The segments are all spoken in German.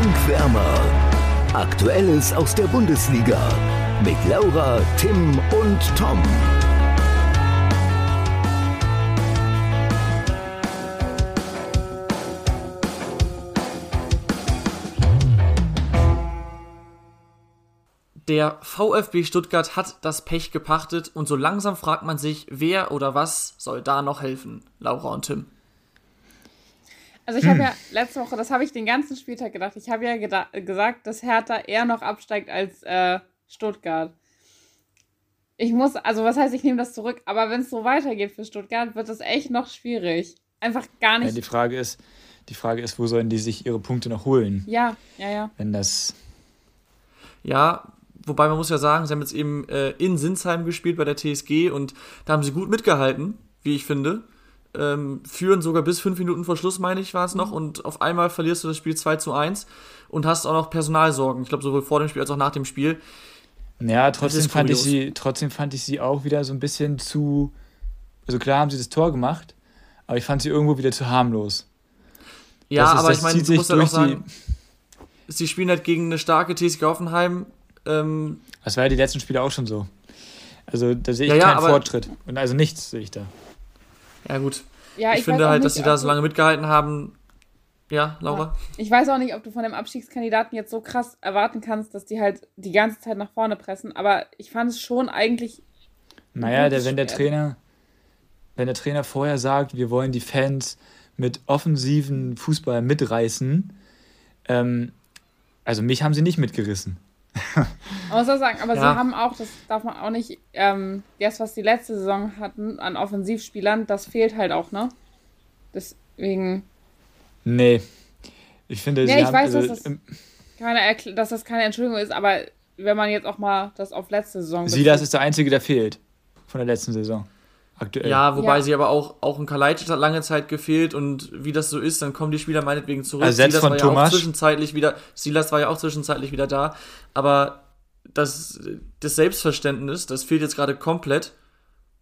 Fankwärmer. Aktuelles aus der Bundesliga mit Laura, Tim und Tom. Der VfB Stuttgart hat das Pech gepachtet und so langsam fragt man sich, wer oder was soll da noch helfen? Laura und Tim. Also ich habe ja letzte Woche, das habe ich den ganzen Spieltag gedacht, ich habe ja gesagt, dass Hertha eher noch absteigt als äh, Stuttgart. Ich muss, also was heißt, ich nehme das zurück, aber wenn es so weitergeht für Stuttgart, wird es echt noch schwierig. Einfach gar nicht. Ja, die Frage ist, die Frage ist, wo sollen die sich ihre Punkte noch holen? Ja, ja, ja. Wenn das. Ja, wobei man muss ja sagen, sie haben jetzt eben äh, in Sinsheim gespielt bei der TSG und da haben sie gut mitgehalten, wie ich finde ähm, führen sogar bis fünf Minuten vor Schluss, meine ich, war es noch. Und auf einmal verlierst du das Spiel 2 zu 1 und hast auch noch Personalsorgen. Ich glaube, sowohl vor dem Spiel als auch nach dem Spiel. Ja, trotzdem fand, ich sie, trotzdem fand ich sie auch wieder so ein bisschen zu. Also klar haben sie das Tor gemacht, aber ich fand sie irgendwo wieder zu harmlos. Ja, ist, aber ich meine, du musst halt auch sagen, sie spielen halt gegen eine starke TSG Hoffenheim. Ähm, das war ja die letzten Spiele auch schon so. Also da sehe ich ja, keinen ja, Fortschritt. Und also nichts sehe ich da. Ja, gut. Ja, ich, ich finde halt, nicht, dass sie da so lange mitgehalten haben. Ja, Laura? Ja. Ich weiß auch nicht, ob du von dem Abstiegskandidaten jetzt so krass erwarten kannst, dass die halt die ganze Zeit nach vorne pressen. Aber ich fand es schon eigentlich. Naja, der, wenn der Trainer, wenn der Trainer vorher sagt, wir wollen die Fans mit offensiven Fußball mitreißen, ähm, also mich haben sie nicht mitgerissen. Man muss auch sagen, aber ja. sie haben auch, das darf man auch nicht, ähm, das, was die letzte Saison hatten an Offensivspielern, das fehlt halt auch, ne? Deswegen. Nee. Ich finde, ja, sie ich haben, weiß, also, dass, das keine, dass das keine Entschuldigung ist, aber wenn man jetzt auch mal das auf letzte Saison. Silas ist der Einzige, der fehlt. Von der letzten Saison aktuell. Ja, wobei ja. sie aber auch, auch ein Kalajdzic hat lange Zeit gefehlt und wie das so ist, dann kommen die Spieler meinetwegen zurück. Ersetzt Silas von war Thomas. ja auch zwischenzeitlich wieder, Silas war ja auch zwischenzeitlich wieder da, aber das, das Selbstverständnis, das fehlt jetzt gerade komplett.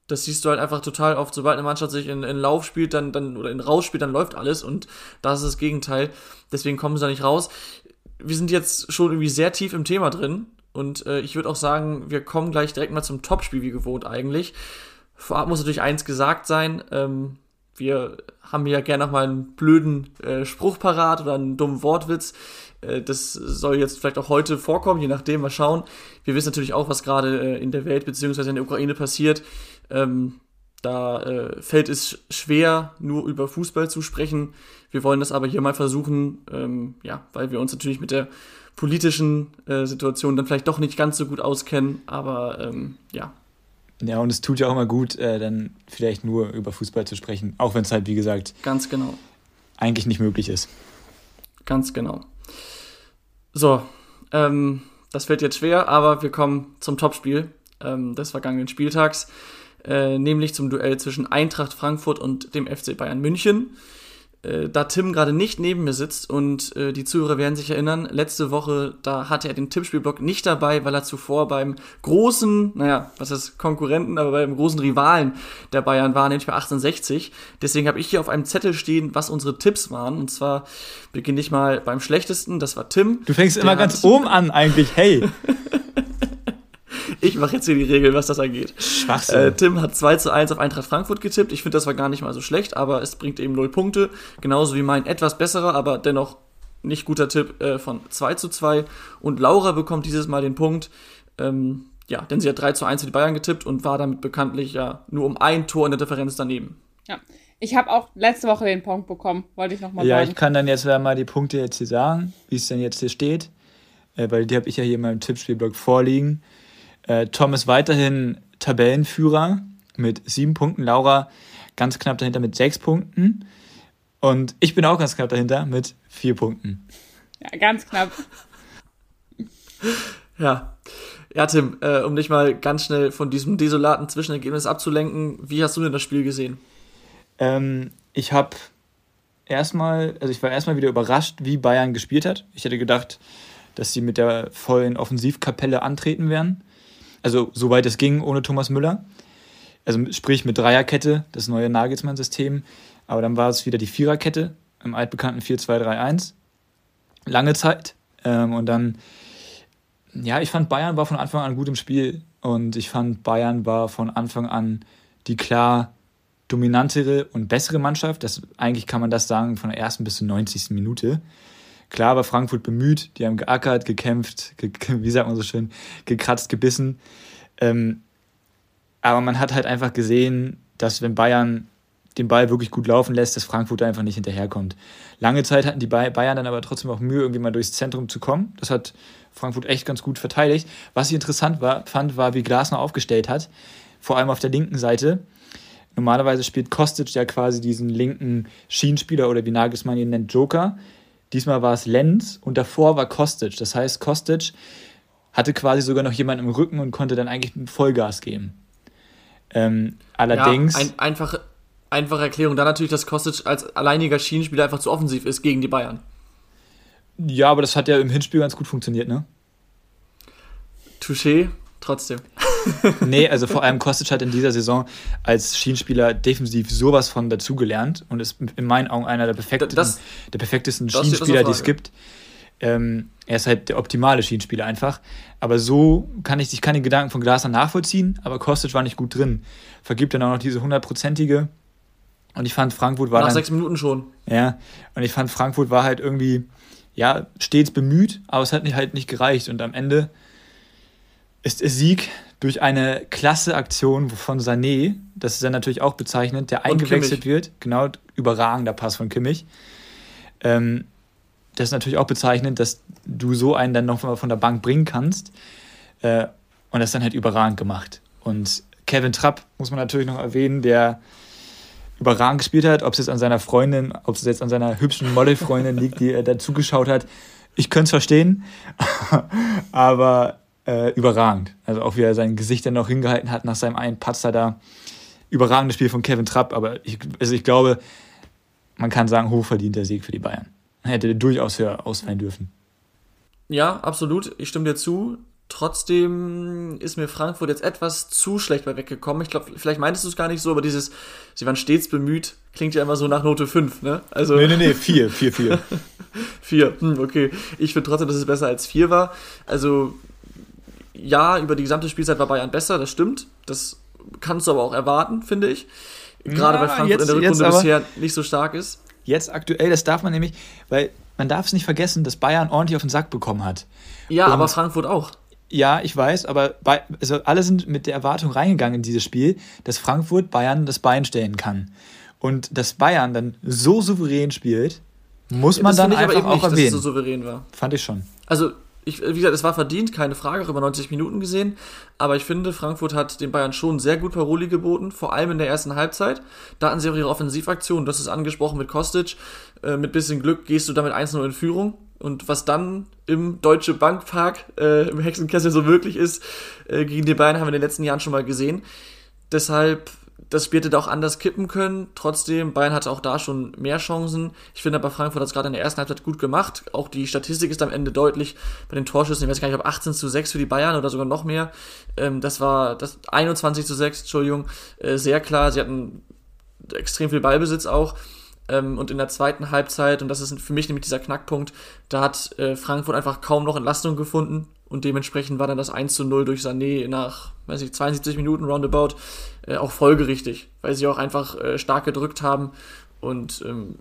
Das siehst du halt einfach total oft, sobald eine Mannschaft sich in, in Lauf spielt, dann, dann, oder in Raus spielt, dann läuft alles und das ist das Gegenteil. Deswegen kommen sie da nicht raus. Wir sind jetzt schon irgendwie sehr tief im Thema drin und äh, ich würde auch sagen, wir kommen gleich direkt mal zum Topspiel, wie gewohnt eigentlich. Vorab muss natürlich eins gesagt sein. Ähm, wir haben ja gerne noch mal einen blöden äh, Spruch parat oder einen dummen Wortwitz. Äh, das soll jetzt vielleicht auch heute vorkommen, je nachdem, mal schauen. Wir wissen natürlich auch, was gerade äh, in der Welt bzw. in der Ukraine passiert. Ähm, da äh, fällt es schwer, nur über Fußball zu sprechen. Wir wollen das aber hier mal versuchen, ähm, ja, weil wir uns natürlich mit der politischen äh, Situation dann vielleicht doch nicht ganz so gut auskennen. Aber ähm, ja, ja, und es tut ja auch immer gut, äh, dann vielleicht nur über Fußball zu sprechen, auch wenn es halt, wie gesagt, ganz genau eigentlich nicht möglich ist. Ganz genau. So, ähm, das wird jetzt schwer, aber wir kommen zum Topspiel ähm, des vergangenen Spieltags, äh, nämlich zum Duell zwischen Eintracht Frankfurt und dem FC Bayern München. Äh, da Tim gerade nicht neben mir sitzt und äh, die Zuhörer werden sich erinnern, letzte Woche, da hatte er den Tippspielblock nicht dabei, weil er zuvor beim großen, naja, was ist Konkurrenten, aber beim großen Rivalen der Bayern war, nämlich bei 1860. Deswegen habe ich hier auf einem Zettel stehen, was unsere Tipps waren. Und zwar beginne ich mal beim schlechtesten, das war Tim. Du fängst immer ganz oben an eigentlich, hey. Ich mache jetzt hier die Regel, was das angeht. Schwachsinn. Äh, Tim hat 2 zu 1 auf Eintracht Frankfurt getippt. Ich finde, das war gar nicht mal so schlecht, aber es bringt eben 0 Punkte. Genauso wie mein etwas besserer, aber dennoch nicht guter Tipp äh, von 2 zu 2. Und Laura bekommt dieses Mal den Punkt. Ähm, ja, denn sie hat 3 zu 1 für die Bayern getippt und war damit bekanntlich ja nur um ein Tor in der Differenz daneben. Ja. Ich habe auch letzte Woche den Punkt bekommen, wollte ich nochmal ja, sagen. Ja, ich kann dann jetzt mal die Punkte jetzt hier sagen, wie es denn jetzt hier steht, äh, weil die habe ich ja hier in meinem Tippspielblock vorliegen. Äh, Tom ist weiterhin Tabellenführer mit sieben Punkten. Laura ganz knapp dahinter mit sechs Punkten. Und ich bin auch ganz knapp dahinter mit vier Punkten. Ja, ganz knapp. ja. Ja, Tim, äh, um dich mal ganz schnell von diesem desolaten Zwischenergebnis abzulenken, wie hast du denn das Spiel gesehen? Ähm, ich habe erstmal, also ich war erstmal wieder überrascht, wie Bayern gespielt hat. Ich hätte gedacht, dass sie mit der vollen Offensivkapelle antreten werden. Also soweit es ging ohne Thomas Müller. Also sprich mit Dreierkette, das neue Nagelsmann-System. Aber dann war es wieder die Viererkette im altbekannten 4-2-3-1. lange Zeit. Ähm, und dann, ja, ich fand Bayern war von Anfang an gut im Spiel. Und ich fand Bayern war von Anfang an die klar dominantere und bessere Mannschaft. Das, eigentlich kann man das sagen von der ersten bis zur 90. Minute. Klar war Frankfurt bemüht, die haben geackert, gekämpft, ge wie sagt man so schön, gekratzt, gebissen. Ähm, aber man hat halt einfach gesehen, dass wenn Bayern den Ball wirklich gut laufen lässt, dass Frankfurt einfach nicht hinterherkommt. Lange Zeit hatten die Bayern dann aber trotzdem auch Mühe, irgendwie mal durchs Zentrum zu kommen. Das hat Frankfurt echt ganz gut verteidigt. Was ich interessant war, fand, war, wie Glasner aufgestellt hat, vor allem auf der linken Seite. Normalerweise spielt Kostic ja quasi diesen linken Schienenspieler oder wie Nagelsmann ihn nennt, Joker. Diesmal war es Lenz und davor war Kostic. Das heißt, Kostic hatte quasi sogar noch jemanden im Rücken und konnte dann eigentlich Vollgas geben. Ähm, allerdings. Ja, ein, einfach, einfache Erklärung. Dann natürlich, dass Kostic als alleiniger Schienenspieler einfach zu offensiv ist gegen die Bayern. Ja, aber das hat ja im Hinspiel ganz gut funktioniert, ne? Touché, trotzdem. nee, also vor allem Kostic hat in dieser Saison als Schienenspieler defensiv sowas von dazugelernt und ist in meinen Augen einer der perfektesten, das, der perfektesten Schienenspieler, die es gibt. Ähm, er ist halt der optimale Schienenspieler einfach. Aber so kann ich, ich kann den Gedanken von Glasner nachvollziehen, aber Kostic war nicht gut drin. Vergibt dann auch noch diese hundertprozentige. Und ich fand, Frankfurt war. Nach dann, sechs Minuten schon. Ja, und ich fand, Frankfurt war halt irgendwie, ja, stets bemüht, aber es hat nicht, halt nicht gereicht. Und am Ende ist der Sieg durch eine klasse Aktion von Sané, das ist dann natürlich auch bezeichnend, der eingewechselt wird. Genau, überragender Pass von Kimmich. Ähm, das ist natürlich auch bezeichnend, dass du so einen dann noch mal von der Bank bringen kannst. Äh, und das ist dann halt überragend gemacht. Und Kevin Trapp muss man natürlich noch erwähnen, der überragend gespielt hat, ob es jetzt an seiner Freundin, ob es jetzt an seiner hübschen Model-Freundin liegt, die er da zugeschaut hat. Ich könnte es verstehen, aber äh, überragend. Also auch wie er sein Gesicht dann noch hingehalten hat nach seinem einen Patzer da. Überragendes Spiel von Kevin Trapp, aber ich, also ich glaube, man kann sagen, hochverdienter Sieg für die Bayern. Hätte durchaus höher ausfallen dürfen. Ja, absolut. Ich stimme dir zu. Trotzdem ist mir Frankfurt jetzt etwas zu schlecht bei weggekommen. Ich glaube, vielleicht meintest du es gar nicht so, aber dieses, sie waren stets bemüht, klingt ja immer so nach Note 5, ne? Also nee, nee, nee, 4, 4, 4. 4, hm, okay. Ich finde trotzdem, dass es besser als 4 war. Also, ja, über die gesamte Spielzeit war Bayern besser, das stimmt. Das kannst du aber auch erwarten, finde ich. Gerade ja, weil Frankfurt jetzt, in der Rückrunde bisher nicht so stark ist. Jetzt aktuell, das darf man nämlich, weil man darf es nicht vergessen, dass Bayern ordentlich auf den Sack bekommen hat. Ja, Und, aber Frankfurt auch. Ja, ich weiß, aber bei, also alle sind mit der Erwartung reingegangen in dieses Spiel, dass Frankfurt Bayern das Bein stellen kann. Und dass Bayern dann so souverän spielt, muss ja, man dann einfach auch nicht, erwähnen. Dass es so souverän war. Fand ich schon. Also ich, wie gesagt, es war verdient, keine Frage, auch über 90 Minuten gesehen. Aber ich finde, Frankfurt hat den Bayern schon sehr gut Paroli geboten, vor allem in der ersten Halbzeit. Da hatten sie auch ihre Offensivaktion, das ist angesprochen mit Kostic. Äh, mit bisschen Glück gehst du damit 1-0 in Führung. Und was dann im Deutsche Bankpark, äh, im Hexenkessel so möglich ist, äh, gegen die Bayern haben wir in den letzten Jahren schon mal gesehen. Deshalb das Spiel hätte auch anders kippen können. Trotzdem, Bayern hatte auch da schon mehr Chancen. Ich finde aber, Frankfurt hat es gerade in der ersten Halbzeit gut gemacht. Auch die Statistik ist am Ende deutlich bei den Torschüssen. Ich weiß gar nicht, ob 18 zu 6 für die Bayern oder sogar noch mehr. Ähm, das war das 21 zu 6, Entschuldigung, äh, sehr klar. Sie hatten extrem viel Ballbesitz auch. Ähm, und in der zweiten Halbzeit, und das ist für mich nämlich dieser Knackpunkt, da hat äh, Frankfurt einfach kaum noch Entlastung gefunden und dementsprechend war dann das 1 zu 0 durch Sané nach, weiß ich, 72 Minuten roundabout äh, auch folgerichtig, weil sie auch einfach äh, stark gedrückt haben und ähm,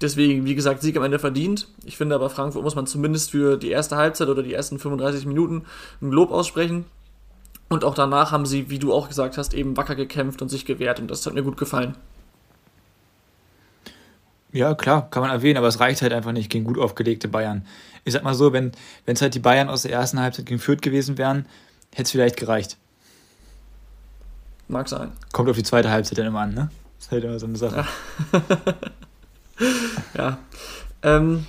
deswegen, wie gesagt, Sieg am Ende verdient. Ich finde aber, Frankfurt muss man zumindest für die erste Halbzeit oder die ersten 35 Minuten ein Lob aussprechen. Und auch danach haben sie, wie du auch gesagt hast, eben wacker gekämpft und sich gewehrt und das hat mir gut gefallen. Ja, klar, kann man erwähnen, aber es reicht halt einfach nicht gegen gut aufgelegte Bayern. Ich sag mal so, wenn es halt die Bayern aus der ersten Halbzeit gegen Fürth gewesen wären, hätte es vielleicht gereicht. Mag sein. Kommt auf die zweite Halbzeit dann immer an, ne? Das ist halt immer so eine Sache. Ja. ja. Ähm,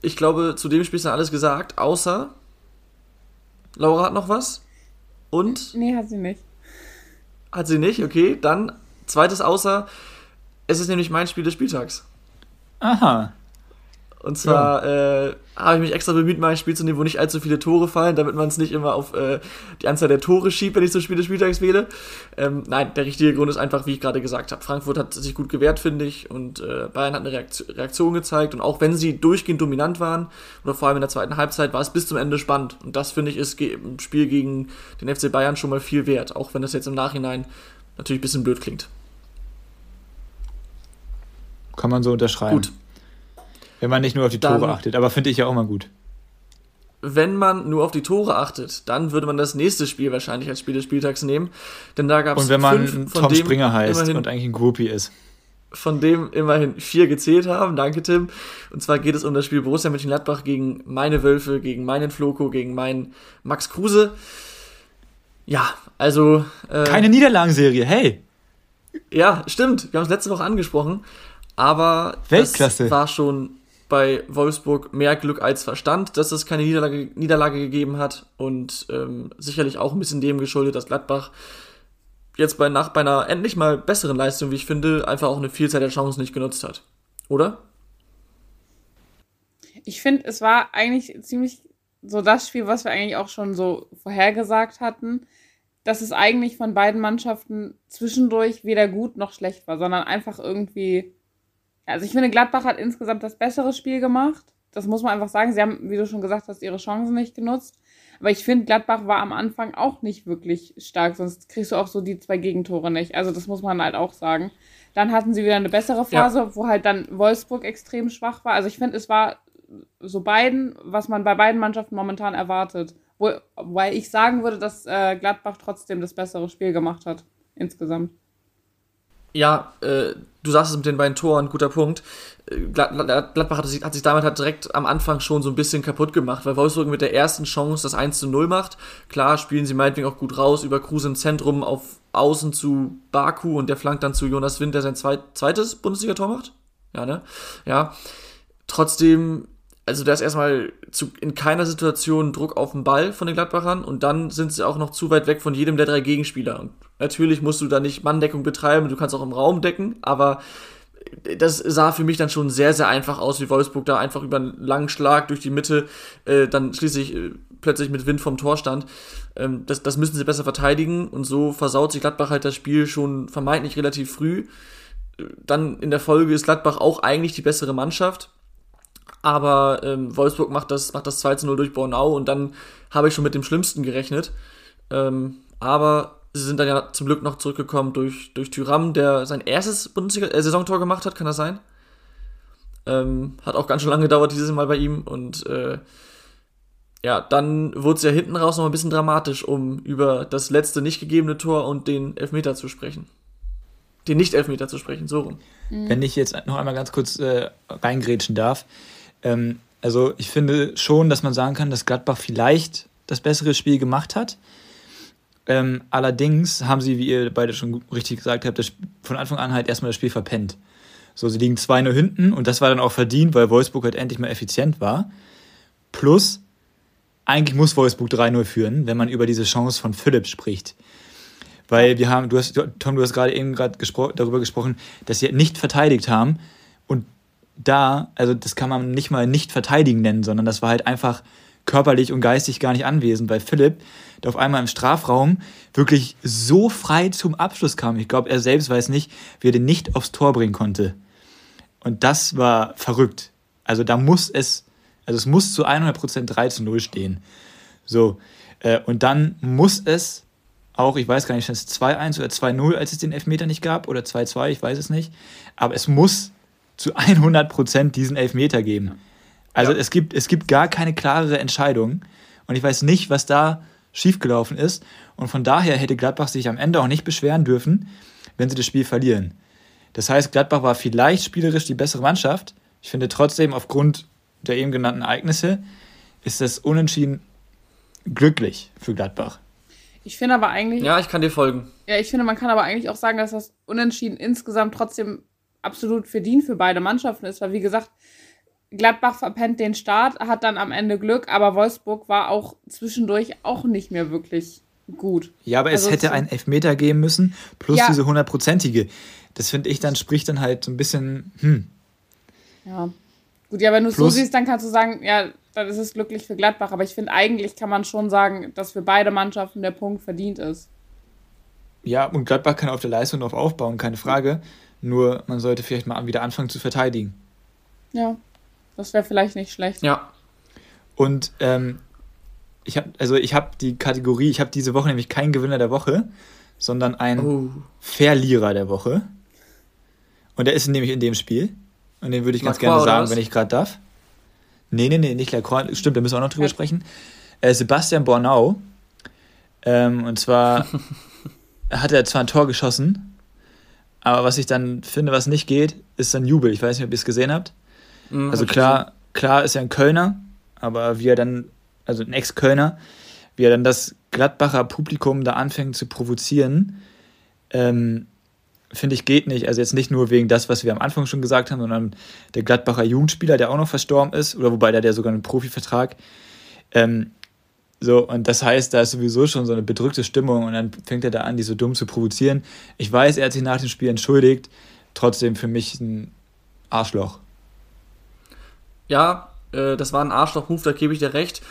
ich glaube, zu dem Spiel ist dann alles gesagt, außer Laura hat noch was? Und? Nee, hat sie nicht. Hat sie nicht, okay. Dann zweites außer es ist nämlich mein Spiel des Spieltags. Aha. Und zwar ja. äh, habe ich mich extra bemüht, mal ein Spiel zu nehmen, wo nicht allzu viele Tore fallen, damit man es nicht immer auf äh, die Anzahl der Tore schiebt, wenn ich so Spiele Spieltags wähle. Ähm, nein, der richtige Grund ist einfach, wie ich gerade gesagt habe. Frankfurt hat sich gut gewehrt, finde ich, und äh, Bayern hat eine Reaktion, Reaktion gezeigt. Und auch wenn sie durchgehend dominant waren, oder vor allem in der zweiten Halbzeit, war es bis zum Ende spannend. Und das, finde ich, ist im Spiel gegen den FC Bayern schon mal viel wert, auch wenn das jetzt im Nachhinein natürlich ein bisschen blöd klingt. Kann man so unterschreiben. Gut. Wenn man nicht nur auf die Tore dann, achtet, aber finde ich ja auch mal gut. Wenn man nur auf die Tore achtet, dann würde man das nächste Spiel wahrscheinlich als Spiel des Spieltags nehmen. Denn da gab es. Und wenn man fünf, Tom Springer heißt immerhin, und eigentlich ein Groupie ist. Von dem immerhin vier gezählt haben. Danke, Tim. Und zwar geht es um das Spiel Borussia Mönchengladbach gegen meine Wölfe, gegen meinen Floko, gegen meinen Max Kruse. Ja, also. Äh, Keine Niederlagenserie, hey! Ja, stimmt. Wir haben es letzte Woche angesprochen. Aber Weltklasse. das war schon bei Wolfsburg mehr Glück als Verstand, dass es keine Niederlage, Niederlage gegeben hat und ähm, sicherlich auch ein bisschen dem geschuldet, dass Gladbach jetzt bei, nach, bei einer endlich mal besseren Leistung, wie ich finde, einfach auch eine Vielzahl der Chancen nicht genutzt hat. Oder? Ich finde, es war eigentlich ziemlich so das Spiel, was wir eigentlich auch schon so vorhergesagt hatten, dass es eigentlich von beiden Mannschaften zwischendurch weder gut noch schlecht war, sondern einfach irgendwie also ich finde, Gladbach hat insgesamt das bessere Spiel gemacht. Das muss man einfach sagen. Sie haben, wie du schon gesagt hast, ihre Chancen nicht genutzt. Aber ich finde, Gladbach war am Anfang auch nicht wirklich stark, sonst kriegst du auch so die zwei Gegentore nicht. Also das muss man halt auch sagen. Dann hatten sie wieder eine bessere Phase, ja. wo halt dann Wolfsburg extrem schwach war. Also ich finde, es war so beiden, was man bei beiden Mannschaften momentan erwartet. Wo, weil ich sagen würde, dass äh, Gladbach trotzdem das bessere Spiel gemacht hat, insgesamt. Ja, äh, du sagst es mit den beiden Toren, guter Punkt. Äh, Gladbach hat sich, hat sich damit halt direkt am Anfang schon so ein bisschen kaputt gemacht, weil Wolfsburg mit der ersten Chance das 1 zu 0 macht. Klar spielen sie meinetwegen auch gut raus, über Kruse im Zentrum auf Außen zu Baku und der flankt dann zu Jonas Wind, der sein zweit, zweites Bundesliga-Tor macht. Ja, ne? Ja. Trotzdem also da ist erstmal zu, in keiner Situation Druck auf den Ball von den Gladbachern und dann sind sie auch noch zu weit weg von jedem der drei Gegenspieler. Und natürlich musst du da nicht Manndeckung betreiben, du kannst auch im Raum decken, aber das sah für mich dann schon sehr, sehr einfach aus, wie Wolfsburg da einfach über einen langen Schlag durch die Mitte äh, dann schließlich äh, plötzlich mit Wind vom Tor stand. Ähm, das, das müssen sie besser verteidigen und so versaut sich Gladbach halt das Spiel schon vermeintlich relativ früh. Dann in der Folge ist Gladbach auch eigentlich die bessere Mannschaft aber ähm, Wolfsburg macht das, macht das 2 zu 0 durch Bornau und dann habe ich schon mit dem Schlimmsten gerechnet. Ähm, aber sie sind dann ja zum Glück noch zurückgekommen durch, durch Tyram, der sein erstes Bundesliga-Saisontor äh, gemacht hat, kann das sein? Ähm, hat auch ganz schön lange gedauert dieses Mal bei ihm und äh, ja, dann wurde es ja hinten raus noch ein bisschen dramatisch, um über das letzte nicht gegebene Tor und den Elfmeter zu sprechen. Den Nicht-Elfmeter zu sprechen, so rum. Wenn ich jetzt noch einmal ganz kurz äh, reingrätschen darf. Ähm, also ich finde schon, dass man sagen kann, dass Gladbach vielleicht das bessere Spiel gemacht hat. Ähm, allerdings haben sie, wie ihr beide schon richtig gesagt habt, das, von Anfang an halt erstmal das Spiel verpennt. So, sie liegen 2-0 hinten und das war dann auch verdient, weil Wolfsburg halt endlich mal effizient war. Plus, eigentlich muss Wolfsburg 3-0 führen, wenn man über diese Chance von Philipp spricht. Weil wir haben, du hast, Tom, du hast gerade eben gerade gespro darüber gesprochen, dass sie nicht verteidigt haben. Da, also das kann man nicht mal nicht verteidigen nennen, sondern das war halt einfach körperlich und geistig gar nicht anwesend, weil Philipp, der auf einmal im Strafraum wirklich so frei zum Abschluss kam. Ich glaube, er selbst weiß nicht, wie er den nicht aufs Tor bringen konnte. Und das war verrückt. Also da muss es, also es muss zu 100% 3 zu 0 stehen. So, äh, und dann muss es auch, ich weiß gar nicht, es 2-1 oder 2-0, als es den Elfmeter nicht gab, oder 2-2, ich weiß es nicht. Aber es muss zu 100% diesen Elfmeter geben. Also ja. es, gibt, es gibt gar keine klarere Entscheidung. Und ich weiß nicht, was da schiefgelaufen ist. Und von daher hätte Gladbach sich am Ende auch nicht beschweren dürfen, wenn sie das Spiel verlieren. Das heißt, Gladbach war vielleicht spielerisch die bessere Mannschaft. Ich finde trotzdem, aufgrund der eben genannten Ereignisse, ist das Unentschieden glücklich für Gladbach. Ich finde aber eigentlich. Ja, ich kann dir folgen. Ja, ich finde, man kann aber eigentlich auch sagen, dass das Unentschieden insgesamt trotzdem absolut verdient für beide Mannschaften ist, weil wie gesagt, Gladbach verpennt den Start, hat dann am Ende Glück, aber Wolfsburg war auch zwischendurch auch nicht mehr wirklich gut. Ja, aber also es hätte einen Elfmeter geben müssen, plus ja. diese hundertprozentige. Das finde ich dann, spricht dann halt so ein bisschen, hm. Ja. Gut, ja, wenn du es so siehst, dann kannst du sagen, ja, dann ist es glücklich für Gladbach. Aber ich finde, eigentlich kann man schon sagen, dass für beide Mannschaften der Punkt verdient ist. Ja, und Gladbach kann auf der Leistung drauf aufbauen, keine Frage. Nur man sollte vielleicht mal wieder anfangen zu verteidigen. Ja, das wäre vielleicht nicht schlecht. Ja. Und ähm, ich habe also ich habe die Kategorie, ich habe diese Woche nämlich keinen Gewinner der Woche, sondern einen oh. Verlierer der Woche. Und der ist nämlich in dem Spiel. Und den würde ich ganz Lacroix gerne sagen, wenn ich gerade darf. Nee, nee, nee, nicht Lacroix. Stimmt, da müssen wir auch noch drüber ja. sprechen. Äh, Sebastian Bornau. Ähm, und zwar hat er zwar ein Tor geschossen, aber was ich dann finde, was nicht geht, ist sein Jubel. Ich weiß nicht, ob ihr es gesehen habt. Mhm, also klar, klar ist er ein Kölner, aber wie er dann, also ein Ex-Kölner, wie er dann das Gladbacher Publikum da anfängt zu provozieren, ähm, finde ich, geht nicht. Also jetzt nicht nur wegen das, was wir am Anfang schon gesagt haben, sondern der Gladbacher Jugendspieler, der auch noch verstorben ist, oder wobei der, der sogar einen Profivertrag. Ähm, so, und das heißt, da ist sowieso schon so eine bedrückte Stimmung und dann fängt er da an, die so dumm zu provozieren. Ich weiß, er hat sich nach dem Spiel entschuldigt, trotzdem für mich ein Arschloch. Ja, äh, das war ein Arschloch-Move, da gebe ich dir recht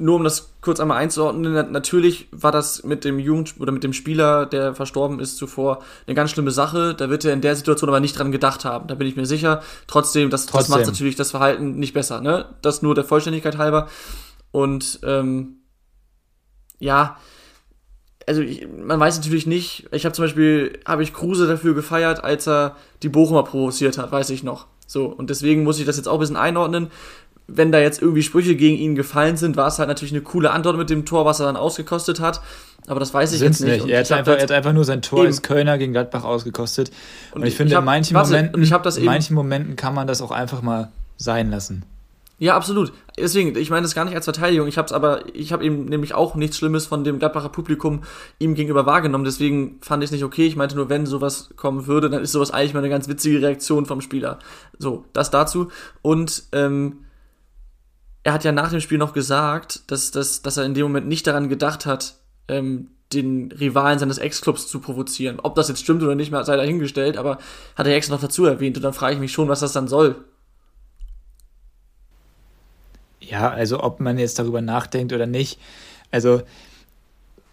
nur um das kurz einmal einzuordnen, natürlich war das mit dem Jugend oder mit dem Spieler, der verstorben ist zuvor, eine ganz schlimme Sache. Da wird er in der Situation aber nicht dran gedacht haben. Da bin ich mir sicher. Trotzdem, das, Trotzdem. das macht natürlich das Verhalten nicht besser. Ne? Das nur der Vollständigkeit halber. Und ähm, ja, also ich, man weiß natürlich nicht. Ich habe zum Beispiel habe ich Kruse dafür gefeiert, als er die Bochumer provoziert hat, weiß ich noch. So und deswegen muss ich das jetzt auch ein bisschen einordnen wenn da jetzt irgendwie Sprüche gegen ihn gefallen sind, war es halt natürlich eine coole Antwort mit dem Tor, was er dann ausgekostet hat. Aber das weiß ich Sind's jetzt nicht. nicht. Er, hat einfach, er hat einfach nur sein Tor eben. als Kölner gegen Gladbach ausgekostet. Und, und ich finde, ich hab, in, manchen warte, Momenten, in manchen Momenten kann man das auch einfach mal sein lassen. Ja, absolut. Deswegen, ich meine das gar nicht als Verteidigung. Ich habe es aber, ich habe eben nämlich auch nichts Schlimmes von dem Gladbacher Publikum ihm gegenüber wahrgenommen. Deswegen fand ich es nicht okay. Ich meinte nur, wenn sowas kommen würde, dann ist sowas eigentlich mal eine ganz witzige Reaktion vom Spieler. So, das dazu. Und ähm, er hat ja nach dem Spiel noch gesagt, dass, dass, dass er in dem Moment nicht daran gedacht hat, ähm, den Rivalen seines Ex-Clubs zu provozieren. Ob das jetzt stimmt oder nicht, sei dahingestellt, aber hat er extra noch dazu erwähnt und dann frage ich mich schon, was das dann soll. Ja, also ob man jetzt darüber nachdenkt oder nicht. Also,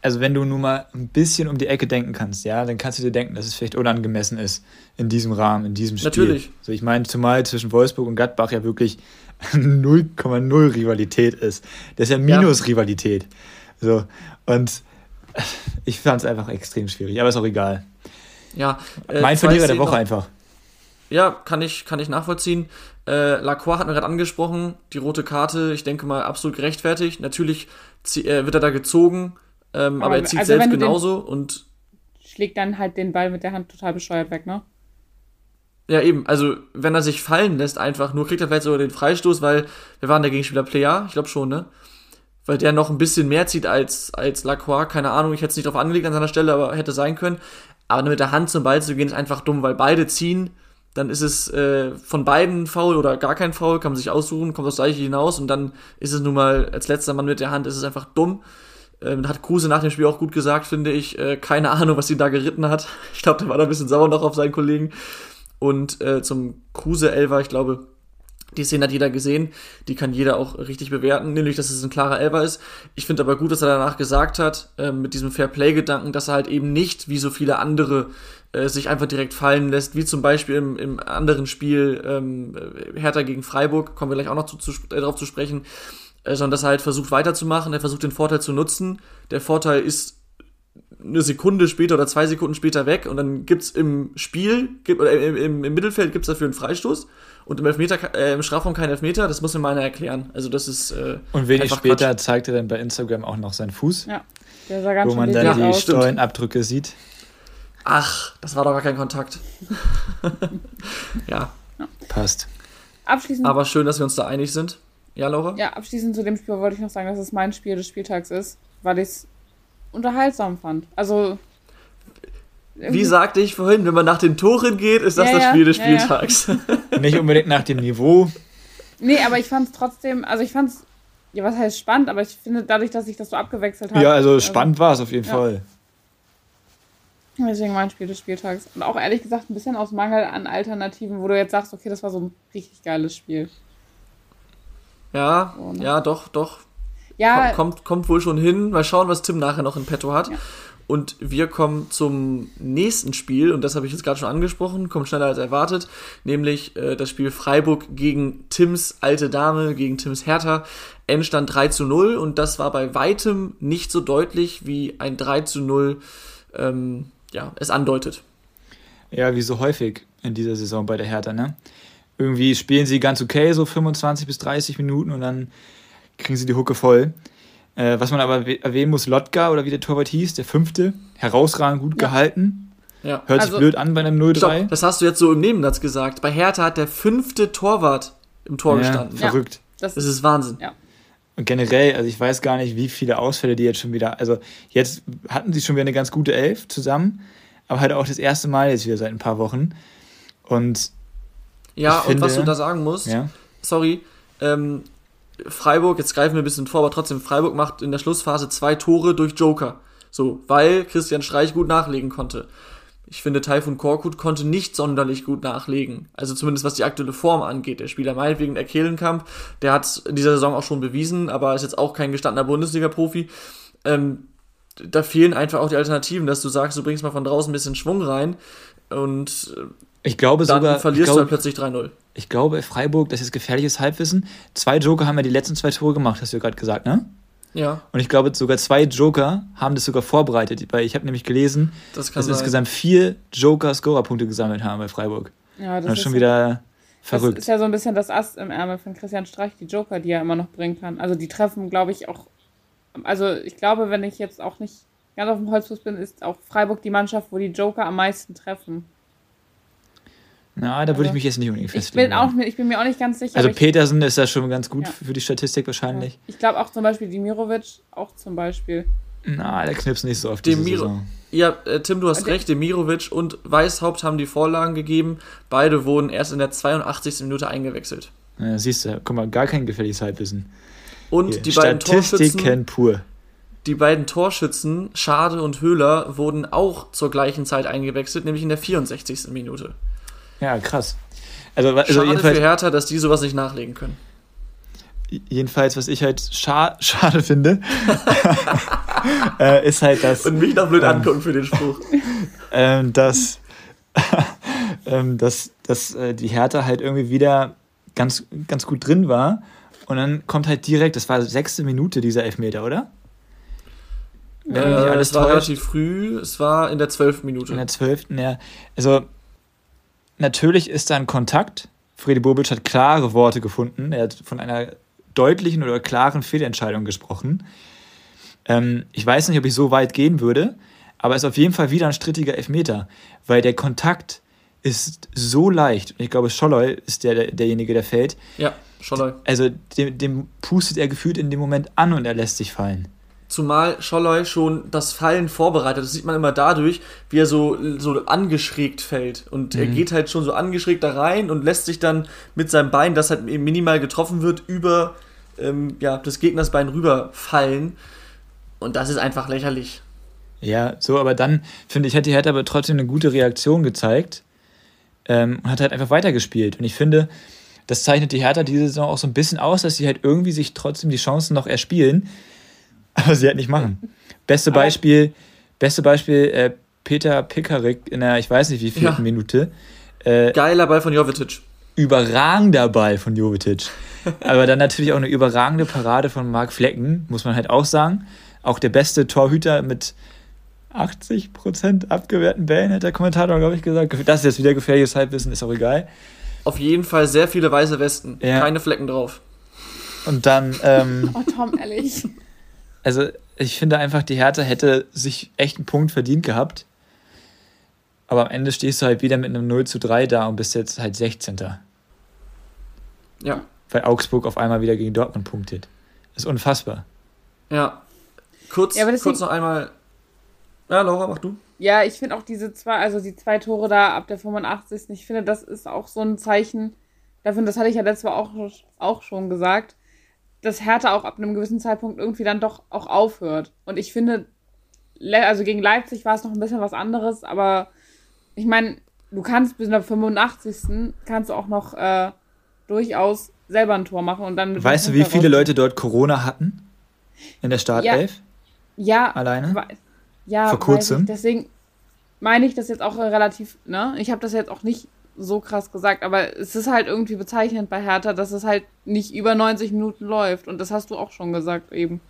also wenn du nun mal ein bisschen um die Ecke denken kannst, ja, dann kannst du dir denken, dass es vielleicht unangemessen ist in diesem Rahmen, in diesem Spiel. Natürlich. So, ich meine, zumal zwischen Wolfsburg und Gladbach ja wirklich 0,0 Rivalität ist. Das ist ja Minus-Rivalität. So, und ich fand es einfach extrem schwierig, aber ist auch egal. Ja, äh, mein Verlierer der Woche noch, einfach. Ja, kann ich, kann ich nachvollziehen. Äh, Lacroix hat mir gerade angesprochen, die rote Karte, ich denke mal, absolut gerechtfertigt. Natürlich äh, wird er da gezogen, ähm, aber, aber, er zieht also selbst genauso und. Schlägt dann halt den Ball mit der Hand total bescheuert weg, ne? Ja, eben. Also, wenn er sich fallen lässt, einfach nur, kriegt er vielleicht sogar den Freistoß, weil wir waren der Gegenspieler Player, ich glaube schon, ne? Weil der noch ein bisschen mehr zieht als, als Lacroix. Keine Ahnung, ich hätte es nicht drauf angelegt an seiner Stelle, aber hätte sein können. Aber mit der Hand zum Ball zu gehen, ist einfach dumm, weil beide ziehen. Dann ist es äh, von beiden faul oder gar kein Faul, kann man sich aussuchen, kommt aufs gleiche hinaus und dann ist es nun mal als letzter Mann mit der Hand, ist es einfach dumm. Ähm, hat Kruse nach dem Spiel auch gut gesagt, finde ich. Äh, keine Ahnung, was ihn da geritten hat. Ich glaube, der war da ein bisschen sauer noch auf seinen Kollegen. Und äh, zum Kruse Elver, ich glaube, die Szene hat jeder gesehen, die kann jeder auch richtig bewerten, nämlich, dass es ein klarer Elver ist. Ich finde aber gut, dass er danach gesagt hat, äh, mit diesem Fair-Play-Gedanken, dass er halt eben nicht, wie so viele andere, äh, sich einfach direkt fallen lässt, wie zum Beispiel im, im anderen Spiel ähm, Hertha gegen Freiburg, kommen wir gleich auch noch zu, zu, äh, darauf zu sprechen, äh, sondern dass er halt versucht weiterzumachen, er versucht den Vorteil zu nutzen. Der Vorteil ist eine Sekunde später oder zwei Sekunden später weg und dann gibt's im Spiel, gibt, oder im, im, im Mittelfeld gibt's dafür einen Freistoß und im Elfmeter, äh, im Strafraum kein Elfmeter, das muss mir mal einer erklären. Also das ist äh, Und wenig später Quatsch. zeigt er dann bei Instagram auch noch seinen Fuß. Ja, der sah ganz Wo man dann die Stollenabdrücke sieht. Ach, das war doch gar kein Kontakt. ja. ja. Passt. Abschließend. Aber schön, dass wir uns da einig sind. Ja, Laura? Ja, abschließend zu dem Spiel wollte ich noch sagen, dass es mein Spiel des Spieltags ist, weil ich es unterhaltsam fand. Also. Wie sagte ich vorhin, wenn man nach den Toren geht, ist das ja, das Spiel des Spieltags. Ja, Nicht unbedingt nach dem Niveau. Nee, aber ich fand es trotzdem, also ich fand es, ja, was heißt spannend, aber ich finde dadurch, dass ich das so abgewechselt habe. Ja, also, also spannend war es auf jeden Fall. Deswegen mein Spiel des Spieltags. Und auch ehrlich gesagt ein bisschen aus Mangel an Alternativen, wo du jetzt sagst, okay, das war so ein richtig geiles Spiel. Ja, so, ne? ja, doch, doch. Ja. Kommt, kommt wohl schon hin. Mal schauen, was Tim nachher noch in petto hat. Ja. Und wir kommen zum nächsten Spiel, und das habe ich jetzt gerade schon angesprochen, kommt schneller als erwartet, nämlich äh, das Spiel Freiburg gegen Tims alte Dame, gegen Tims Hertha. Endstand 3 zu 0 und das war bei weitem nicht so deutlich, wie ein 3 zu 0 ähm, ja, es andeutet. Ja, wie so häufig in dieser Saison bei der Hertha, ne? Irgendwie spielen sie ganz okay, so 25 bis 30 Minuten und dann kriegen sie die Hucke voll. Äh, was man aber erwähnen muss, Lotka oder wie der Torwart hieß, der fünfte, herausragend gut ja. gehalten. Ja. Hört also, sich blöd an bei einem 0-3. Stopp, das hast du jetzt so im Nebensatz gesagt. Bei Hertha hat der fünfte Torwart im Tor ja, gestanden. Verrückt. Das, das, ist Wahnsinn. Ja. Und generell, also ich weiß gar nicht, wie viele Ausfälle die jetzt schon wieder. Also jetzt hatten sie schon wieder eine ganz gute Elf zusammen, aber halt auch das erste Mal jetzt wieder seit ein paar Wochen. Und ja, und was du da sagen musst, ja? sorry, ähm, Freiburg, jetzt greifen wir ein bisschen vor, aber trotzdem, Freiburg macht in der Schlussphase zwei Tore durch Joker. So, weil Christian Streich gut nachlegen konnte. Ich finde, Taifun Korkut konnte nicht sonderlich gut nachlegen. Also zumindest was die aktuelle Form angeht. Der Spieler meinetwegen der Kehlenkamp, der hat in dieser Saison auch schon bewiesen, aber ist jetzt auch kein gestandener Bundesliga-Profi. Ähm, da fehlen einfach auch die Alternativen, dass du sagst, du bringst mal von draußen ein bisschen Schwung rein und ich glaube dann sogar, verlierst glaub, du dann plötzlich 3-0 ich glaube, Freiburg, das ist gefährliches Halbwissen. Zwei Joker haben ja die letzten zwei Tore gemacht, hast du gerade gesagt, ne? Ja. Und ich glaube, sogar zwei Joker haben das sogar vorbereitet, weil ich habe nämlich gelesen, das dass sein. insgesamt vier Joker-Scorer-Punkte gesammelt haben bei Freiburg. Ja, das, das ist schon wieder verrückt. Das ist ja so ein bisschen das Ast im Ärmel von Christian Streich, die Joker, die er immer noch bringen kann. Also die treffen, glaube ich, auch. Also ich glaube, wenn ich jetzt auch nicht ganz auf dem Holzfuß bin, ist auch Freiburg die Mannschaft, wo die Joker am meisten treffen. Na, da würde ich also, mich jetzt nicht unbedingt festlegen. Ich bin, auch, ich bin mir auch nicht ganz sicher. Also Petersen ist ja schon ganz gut ja. für die Statistik wahrscheinlich. Ja. Ich glaube auch zum Beispiel Dimirovic, auch zum Beispiel. Na, der knipst nicht so auf die Saison. Ja, äh, Tim, du hast okay. recht. Demirovic und Weishaupt haben die Vorlagen gegeben. Beide wurden erst in der 82. Minute eingewechselt. Ja, siehst du, guck mal, gar kein gefährliches Halbwissen. Und Hier, die beiden Torschützen, pur. Die beiden Torschützen, Schade und Höhler, wurden auch zur gleichen Zeit eingewechselt, nämlich in der 64. Minute. Ja, krass. Also, also Schade jedenfalls, für Hertha, dass die sowas nicht nachlegen können. Jedenfalls, was ich halt scha schade finde, äh, ist halt, dass. Und mich noch blöd ähm, angucken für den Spruch. Ähm, dass, ähm, dass, dass äh, die Hertha halt irgendwie wieder ganz, ganz gut drin war. Und dann kommt halt direkt, das war sechste Minute dieser Elfmeter, oder? Wenn äh, es war relativ früh, es war in der zwölften Minute. In der zwölften, ja. Also Natürlich ist da ein Kontakt. Freddy Bobic hat klare Worte gefunden. Er hat von einer deutlichen oder klaren Fehlentscheidung gesprochen. Ähm, ich weiß nicht, ob ich so weit gehen würde, aber es ist auf jeden Fall wieder ein strittiger Elfmeter, weil der Kontakt ist so leicht. Und ich glaube, Scholloy ist der, der, derjenige, der fällt. Ja, Scholloy. Also dem, dem pustet er gefühlt in dem Moment an und er lässt sich fallen. Zumal Scholloy schon das Fallen vorbereitet. Das sieht man immer dadurch, wie er so, so angeschrägt fällt. Und mhm. er geht halt schon so angeschrägt da rein und lässt sich dann mit seinem Bein, das halt eben minimal getroffen wird, über ähm, ja, des Gegners Bein rüberfallen. Und das ist einfach lächerlich. Ja, so, aber dann finde ich, hat die Hertha aber trotzdem eine gute Reaktion gezeigt ähm, und hat halt einfach weitergespielt. Und ich finde, das zeichnet die Hertha diese Saison auch so ein bisschen aus, dass sie halt irgendwie sich trotzdem die Chancen noch erspielen aber sie halt nicht machen. Beste Beispiel, beste Beispiel, äh, Peter Pickerick in der, ich weiß nicht wie vierten ja. Minute. Äh, Geiler Ball von Jovetic. Überragender Ball von Jovetic. Aber dann natürlich auch eine überragende Parade von Marc Flecken, muss man halt auch sagen. Auch der beste Torhüter mit 80% abgewehrten Bällen, hat der Kommentator, glaube ich, gesagt. Das ist jetzt wieder gefährliches Halbwissen, ist auch egal. Auf jeden Fall sehr viele weiße Westen. Ja. Keine Flecken drauf. Und dann. Ähm, oh, Tom, ehrlich also ich finde einfach, die Hertha hätte sich echt einen Punkt verdient gehabt. Aber am Ende stehst du halt wieder mit einem 0 zu 3 da und bist jetzt halt 16. Ja. Weil Augsburg auf einmal wieder gegen Dortmund punktet. Das ist unfassbar. Ja. Kurz, ja, kurz noch einmal. Ja, Laura, mach du. Ja, ich finde auch diese zwei, also die zwei Tore da ab der 85. Ich finde, das ist auch so ein Zeichen dafür, das hatte ich ja letztes Mal auch, auch schon gesagt, dass Hertha auch ab einem gewissen Zeitpunkt irgendwie dann doch auch aufhört. Und ich finde, also gegen Leipzig war es noch ein bisschen was anderes, aber ich meine, du kannst bis in der 85. kannst du auch noch äh, durchaus selber ein Tor machen und dann. Weißt du, wie viele Leute dort Corona hatten? In der Startelf? Ja. ja Alleine? Ja, vor kurzem. Deswegen meine ich das jetzt auch relativ, ne? Ich habe das jetzt auch nicht so krass gesagt, aber es ist halt irgendwie bezeichnend bei Hertha, dass es halt nicht über 90 Minuten läuft und das hast du auch schon gesagt eben.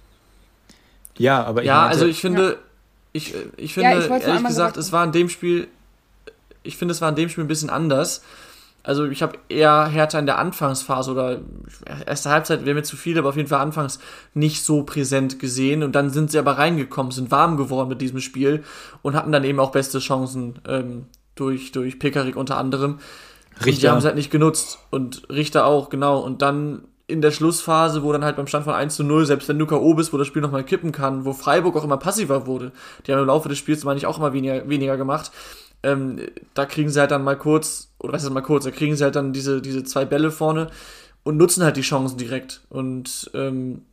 Ja, aber ich Ja, meinte, also ich finde, ja. ich, ich finde, ja, ich ehrlich gesagt, es war in dem Spiel, ich finde, es war in dem Spiel ein bisschen anders. Also ich habe eher Hertha in der Anfangsphase oder erste Halbzeit wäre mir zu viel, aber auf jeden Fall anfangs nicht so präsent gesehen. Und dann sind sie aber reingekommen, sind warm geworden mit diesem Spiel und hatten dann eben auch beste Chancen ähm, durch, durch Pekarik unter anderem. Richter. Und die haben es halt nicht genutzt. Und Richter auch, genau. Und dann in der Schlussphase, wo dann halt beim Stand von 1 zu 0, selbst wenn du K.O. bist, wo das Spiel nochmal kippen kann, wo Freiburg auch immer passiver wurde, die haben im Laufe des Spiels, meine ich, auch immer weniger, weniger gemacht, ähm, da kriegen sie halt dann mal kurz, oder was ist mal kurz, da kriegen sie halt dann diese, diese zwei Bälle vorne und nutzen halt die Chancen direkt. Und ähm,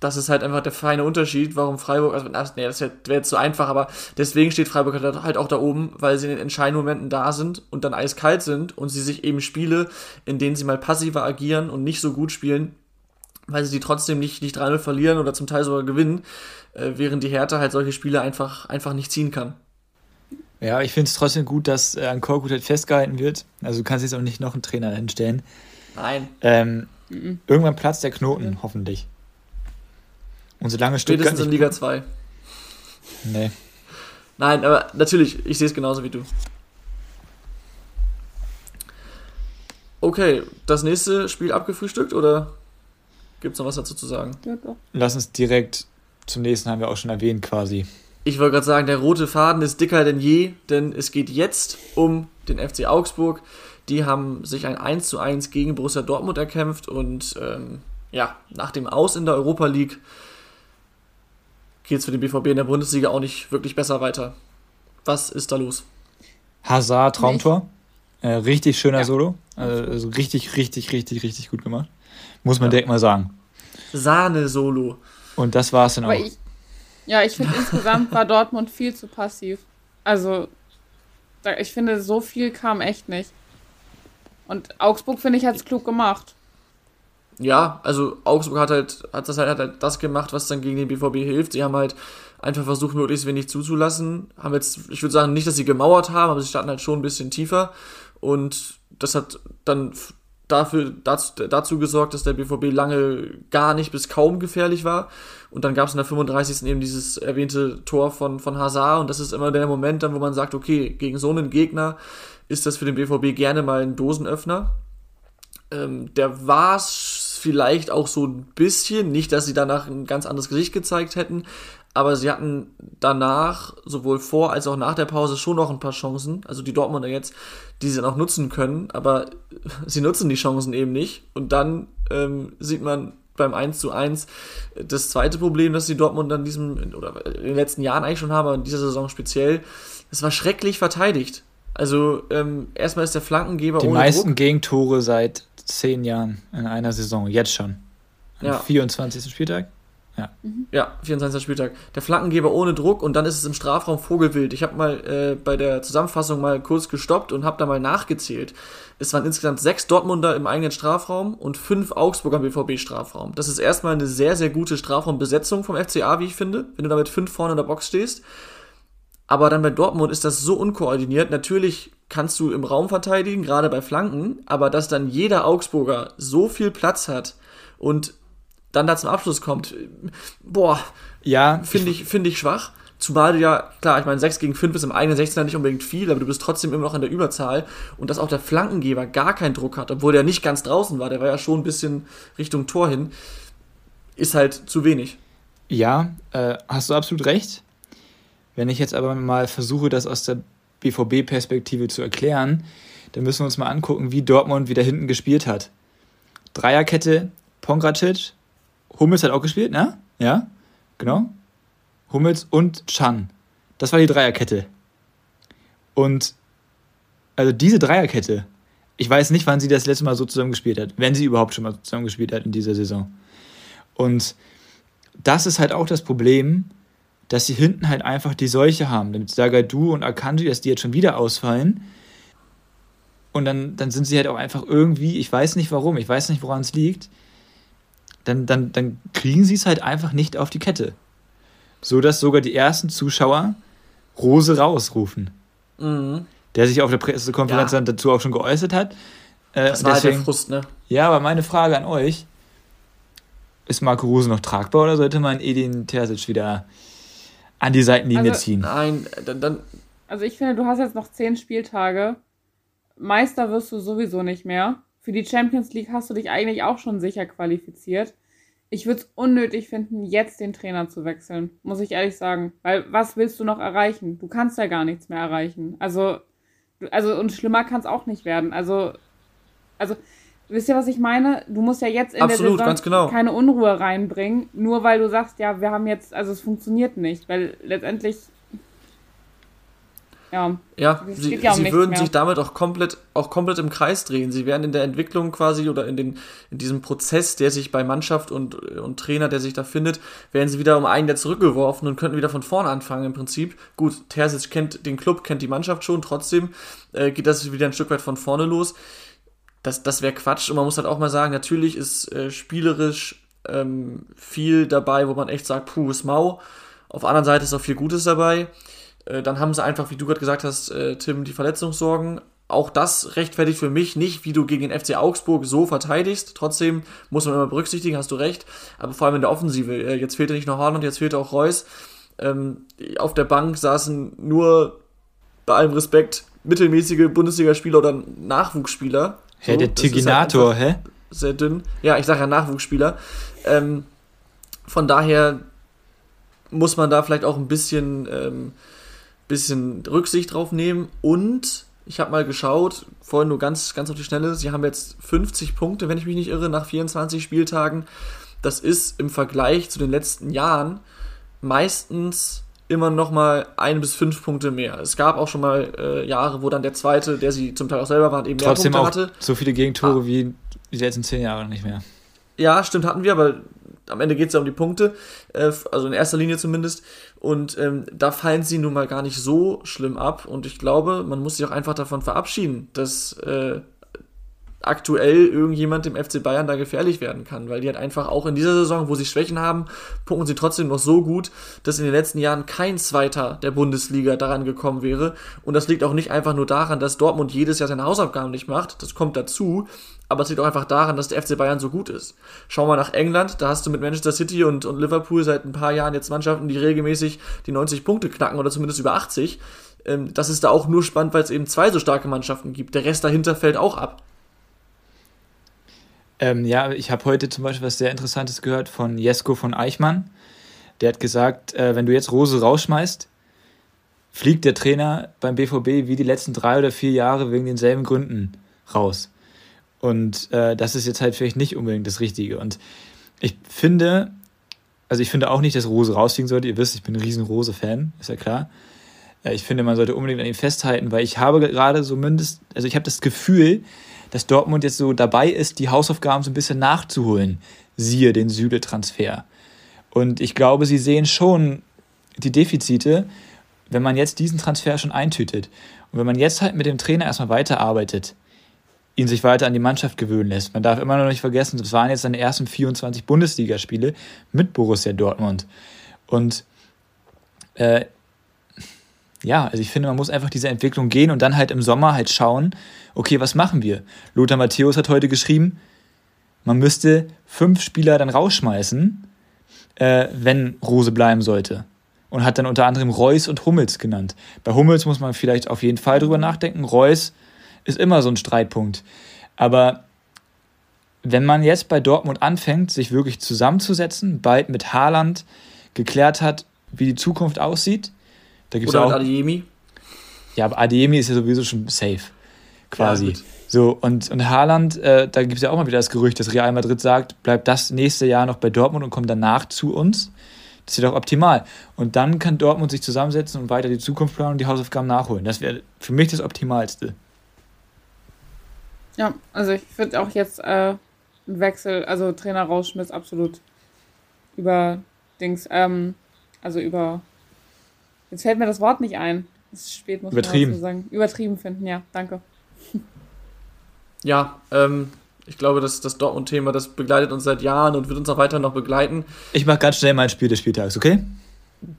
das ist halt einfach der feine Unterschied, warum Freiburg, also nee, das wäre jetzt zu einfach, aber deswegen steht Freiburg halt, halt auch da oben, weil sie in den entscheidenden Momenten da sind und dann eiskalt sind und sie sich eben Spiele, in denen sie mal passiver agieren und nicht so gut spielen, weil sie die trotzdem nicht, nicht 3-0 verlieren oder zum Teil sogar gewinnen, äh, während die Hertha halt solche Spiele einfach, einfach nicht ziehen kann. Ja, ich finde es trotzdem gut, dass äh, an Korkut halt festgehalten wird. Also du kannst jetzt auch nicht noch einen Trainer hinstellen. Nein. Ähm, mhm. Irgendwann platzt der Knoten, mhm. hoffentlich. Und solange Stuttgart Spätestens in Liga 2. Nee. Nein, aber natürlich, ich sehe es genauso wie du. Okay, das nächste Spiel abgefrühstückt oder gibt es noch was dazu zu sagen? Lass uns direkt zum nächsten, haben wir auch schon erwähnt quasi. Ich wollte gerade sagen, der rote Faden ist dicker denn je, denn es geht jetzt um den FC Augsburg. Die haben sich ein 1 zu 1 gegen Borussia Dortmund erkämpft und ähm, ja, nach dem Aus in der Europa League geht es für den BVB in der Bundesliga auch nicht wirklich besser weiter. Was ist da los? Hazard Traumtor. Äh, richtig schöner ja. Solo. Also richtig, richtig, richtig, richtig gut gemacht. Muss man ja. direkt mal sagen. Sahne-Solo. Und das war es dann Aber auch. Ich, ja, ich finde insgesamt war Dortmund viel zu passiv. Also, ich finde, so viel kam echt nicht. Und Augsburg, finde ich, hat es klug gemacht ja, also Augsburg hat halt, hat das halt, hat halt das gemacht, was dann gegen den BVB hilft. Sie haben halt einfach versucht, möglichst wenig zuzulassen. Haben jetzt, ich würde sagen, nicht, dass sie gemauert haben, aber sie standen halt schon ein bisschen tiefer. Und das hat dann dafür, dazu, dazu gesorgt, dass der BVB lange gar nicht bis kaum gefährlich war. Und dann gab es in der 35. eben dieses erwähnte Tor von, von Hazard. Und das ist immer der Moment dann, wo man sagt, okay, gegen so einen Gegner ist das für den BVB gerne mal ein Dosenöffner. Ähm, der war es vielleicht auch so ein bisschen, nicht, dass sie danach ein ganz anderes Gesicht gezeigt hätten, aber sie hatten danach, sowohl vor als auch nach der Pause, schon noch ein paar Chancen, also die Dortmunder jetzt, die sie noch nutzen können, aber sie nutzen die Chancen eben nicht. Und dann ähm, sieht man beim 1 zu 1 das zweite Problem, das die Dortmunder in diesem, oder in den letzten Jahren eigentlich schon haben, aber in dieser Saison speziell, es war schrecklich verteidigt. Also ähm, erstmal ist der Flankengeber die ohne meisten Druck. Gegentore seit zehn Jahren in einer Saison, jetzt schon. Am ja. 24. Spieltag? Ja. Mhm. Ja, 24. Spieltag. Der Flankengeber ohne Druck und dann ist es im Strafraum Vogelwild. Ich habe mal äh, bei der Zusammenfassung mal kurz gestoppt und habe da mal nachgezählt. Es waren insgesamt sechs Dortmunder im eigenen Strafraum und fünf Augsburger im BVB-Strafraum. Das ist erstmal eine sehr, sehr gute Strafraumbesetzung vom FCA, wie ich finde, wenn du da mit fünf vorne in der Box stehst. Aber dann bei Dortmund ist das so unkoordiniert. Natürlich kannst du im Raum verteidigen, gerade bei Flanken, aber dass dann jeder Augsburger so viel Platz hat und dann da zum Abschluss kommt, boah, ja, finde ich, finde ich schwach. Zumal du ja, klar, ich meine, 6 gegen 5 ist im eigenen 16er nicht unbedingt viel, aber du bist trotzdem immer noch in der Überzahl und dass auch der Flankengeber gar keinen Druck hat, obwohl der nicht ganz draußen war, der war ja schon ein bisschen Richtung Tor hin, ist halt zu wenig. Ja, äh, hast du absolut recht. Wenn ich jetzt aber mal versuche, das aus der BVB-Perspektive zu erklären, dann müssen wir uns mal angucken, wie Dortmund wieder hinten gespielt hat. Dreierkette, Pongracic, Hummels hat auch gespielt, ne? Ja, genau. Hummels und Chan. Das war die Dreierkette. Und also diese Dreierkette, ich weiß nicht, wann sie das letzte Mal so zusammen gespielt hat, wenn sie überhaupt schon mal zusammen gespielt hat in dieser Saison. Und das ist halt auch das Problem, dass sie hinten halt einfach die Seuche haben. Mit Sagadu und Akanji, dass die jetzt schon wieder ausfallen. Und dann, dann sind sie halt auch einfach irgendwie, ich weiß nicht warum, ich weiß nicht, woran es liegt, dann, dann, dann kriegen sie es halt einfach nicht auf die Kette. So dass sogar die ersten Zuschauer Rose rausrufen. Mhm. Der sich auf der Pressekonferenz ja. dann dazu auch schon geäußert hat. Äh, das war deswegen, halt der Frust, ne? Ja, aber meine Frage an euch: Ist Marco Rose noch tragbar oder sollte man Edin Terzic wieder an die Seitenlinie also, ziehen? Nein, dann, dann. Also ich finde, du hast jetzt noch zehn Spieltage. Meister wirst du sowieso nicht mehr. Für die Champions League hast du dich eigentlich auch schon sicher qualifiziert. Ich würde es unnötig finden, jetzt den Trainer zu wechseln, muss ich ehrlich sagen. Weil was willst du noch erreichen? Du kannst ja gar nichts mehr erreichen. Also, also und schlimmer kann es auch nicht werden. Also, also, wisst ihr, was ich meine? Du musst ja jetzt in Absolut, der Saison genau. keine Unruhe reinbringen, nur weil du sagst, ja, wir haben jetzt, also es funktioniert nicht, weil letztendlich ja, ja sie, ja sie würden mehr. sich damit auch komplett, auch komplett im Kreis drehen. Sie wären in der Entwicklung quasi oder in, den, in diesem Prozess, der sich bei Mannschaft und, und Trainer, der sich da findet, werden sie wieder um einen Jahr zurückgeworfen und könnten wieder von vorne anfangen im Prinzip. Gut, Terzic kennt den Club, kennt die Mannschaft schon, trotzdem äh, geht das wieder ein Stück weit von vorne los. Das, das wäre Quatsch und man muss halt auch mal sagen, natürlich ist äh, spielerisch ähm, viel dabei, wo man echt sagt, puh, ist mau. Auf der anderen Seite ist auch viel Gutes dabei. Äh, dann haben sie einfach, wie du gerade gesagt hast, äh, Tim, die Verletzungssorgen. Auch das rechtfertigt für mich nicht, wie du gegen den FC Augsburg so verteidigst. Trotzdem muss man immer berücksichtigen, hast du recht. Aber vor allem in der Offensive. Äh, jetzt fehlte nicht nur Haaland, jetzt fehlte auch Reus. Ähm, auf der Bank saßen nur, bei allem Respekt, mittelmäßige Bundesligaspieler oder Nachwuchsspieler. Hä, so, der Tiginator, halt hä? Sehr dünn. Ja, ich sage ja Nachwuchsspieler. Ähm, von daher muss man da vielleicht auch ein bisschen ähm, bisschen Rücksicht drauf nehmen und ich habe mal geschaut, vorhin nur ganz, ganz auf die Schnelle, sie haben jetzt 50 Punkte, wenn ich mich nicht irre, nach 24 Spieltagen. Das ist im Vergleich zu den letzten Jahren meistens immer noch mal ein bis fünf Punkte mehr. Es gab auch schon mal äh, Jahre, wo dann der zweite, der sie zum Teil auch selber waren, eben Trotzdem mehr Punkte hatte. So viele Gegentore ah. wie die letzten zehn Jahre nicht mehr. Ja, stimmt, hatten wir, aber am Ende geht es ja um die Punkte, äh, also in erster Linie zumindest. Und ähm, da fallen sie nun mal gar nicht so schlimm ab. Und ich glaube, man muss sich auch einfach davon verabschieden, dass äh, aktuell irgendjemand dem FC Bayern da gefährlich werden kann, weil die halt einfach auch in dieser Saison, wo sie Schwächen haben, punkten sie trotzdem noch so gut, dass in den letzten Jahren kein Zweiter der Bundesliga daran gekommen wäre. Und das liegt auch nicht einfach nur daran, dass Dortmund jedes Jahr seine Hausaufgaben nicht macht, das kommt dazu, aber es liegt auch einfach daran, dass der FC Bayern so gut ist. Schau mal nach England, da hast du mit Manchester City und, und Liverpool seit ein paar Jahren jetzt Mannschaften, die regelmäßig die 90 Punkte knacken oder zumindest über 80. Ähm, das ist da auch nur spannend, weil es eben zwei so starke Mannschaften gibt. Der Rest dahinter fällt auch ab. Ähm, ja, ich habe heute zum Beispiel was sehr Interessantes gehört von Jesko von Eichmann. Der hat gesagt, äh, wenn du jetzt Rose rausschmeißt, fliegt der Trainer beim BVB wie die letzten drei oder vier Jahre wegen denselben Gründen raus. Und äh, das ist jetzt halt vielleicht nicht unbedingt das Richtige. Und ich finde, also ich finde auch nicht, dass Rose rausfliegen sollte. Ihr wisst, ich bin ein riesen Rose-Fan, ist ja klar. Äh, ich finde, man sollte unbedingt an ihm festhalten, weil ich habe gerade so mindestens, also ich habe das Gefühl, dass Dortmund jetzt so dabei ist, die Hausaufgaben so ein bisschen nachzuholen. Siehe den Süle-Transfer. Und ich glaube, sie sehen schon die Defizite, wenn man jetzt diesen Transfer schon eintütet. Und wenn man jetzt halt mit dem Trainer erstmal weiterarbeitet, ihn sich weiter an die Mannschaft gewöhnen lässt. Man darf immer noch nicht vergessen, das waren jetzt seine ersten 24 Bundesligaspiele mit Borussia Dortmund. Und äh, ja, also ich finde, man muss einfach diese Entwicklung gehen und dann halt im Sommer halt schauen, okay, was machen wir? Lothar Matthäus hat heute geschrieben, man müsste fünf Spieler dann rausschmeißen, äh, wenn Rose bleiben sollte. Und hat dann unter anderem Reus und Hummels genannt. Bei Hummels muss man vielleicht auf jeden Fall drüber nachdenken. Reus ist immer so ein Streitpunkt. Aber wenn man jetzt bei Dortmund anfängt, sich wirklich zusammenzusetzen, bald mit Haaland geklärt hat, wie die Zukunft aussieht, da gibt's Oder auch, mit Adeyemi. Ja, aber Adeyemi ist ja sowieso schon safe, quasi. Ja, so, und, und Haaland, äh, da gibt es ja auch mal wieder das Gerücht, dass Real Madrid sagt, bleibt das nächste Jahr noch bei Dortmund und kommt danach zu uns. Das ist doch optimal. Und dann kann Dortmund sich zusammensetzen und weiter die Zukunft planen und die Hausaufgaben nachholen. Das wäre für mich das Optimalste. Ja, also ich finde auch jetzt äh, Wechsel, also Trainer rausschmiss absolut über Dings, ähm, also über Jetzt fällt mir das Wort nicht ein. Es ist spät, muss Übertrieben. man sagen. Übertrieben finden, ja, danke. Ja, ähm, ich glaube, das, das Dortmund-Thema, das begleitet uns seit Jahren und wird uns auch weiter noch begleiten. Ich mache ganz schnell mein Spiel des Spieltags, okay?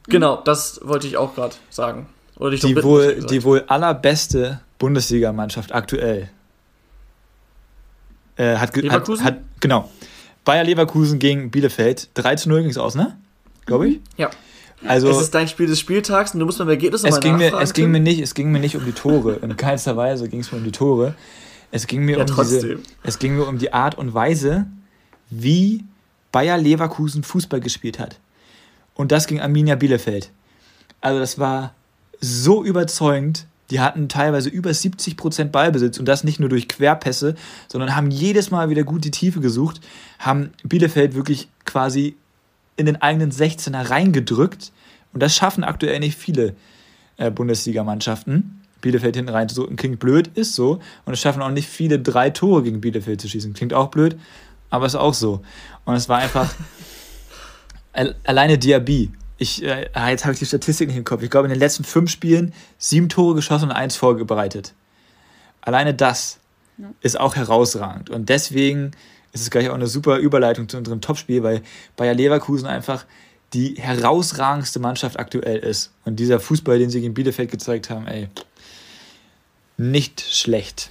Genau, das wollte ich auch gerade sagen. Oder die, bitten, wohl, die wohl allerbeste Bundesligamannschaft aktuell äh, hat, Leverkusen? Hat, hat, genau. Bayer Leverkusen gegen Bielefeld. 3 zu 0 ging es aus, ne? Glaube ich. Ja. Also, es ist dein Spiel des Spieltags und du musst beim Ergebnis es ging mir, es ging mir nicht Es ging mir nicht um die Tore. In keinster Weise ging es mir um die Tore. Es ging mir ja, um diese, es ging mir um die Art und Weise, wie Bayer Leverkusen Fußball gespielt hat. Und das ging Arminia Bielefeld. Also das war so überzeugend. Die hatten teilweise über 70% Ballbesitz und das nicht nur durch Querpässe, sondern haben jedes Mal wieder gut die Tiefe gesucht, haben Bielefeld wirklich quasi in den eigenen 16er reingedrückt und das schaffen aktuell nicht viele äh, Bundesligamannschaften. Bielefeld hinten reinzudrücken klingt blöd, ist so. Und es schaffen auch nicht viele drei Tore gegen Bielefeld zu schießen. Klingt auch blöd, aber ist auch so. Und es war einfach alleine Diaby ich, äh, ah, jetzt habe ich die Statistik nicht im Kopf. Ich glaube, in den letzten fünf Spielen sieben Tore geschossen und eins vorbereitet. Alleine das ja. ist auch herausragend. Und deswegen ist es gleich auch eine super Überleitung zu unserem Topspiel, weil Bayer Leverkusen einfach die herausragendste Mannschaft aktuell ist. Und dieser Fußball, den sie gegen Bielefeld gezeigt haben, ey, nicht schlecht.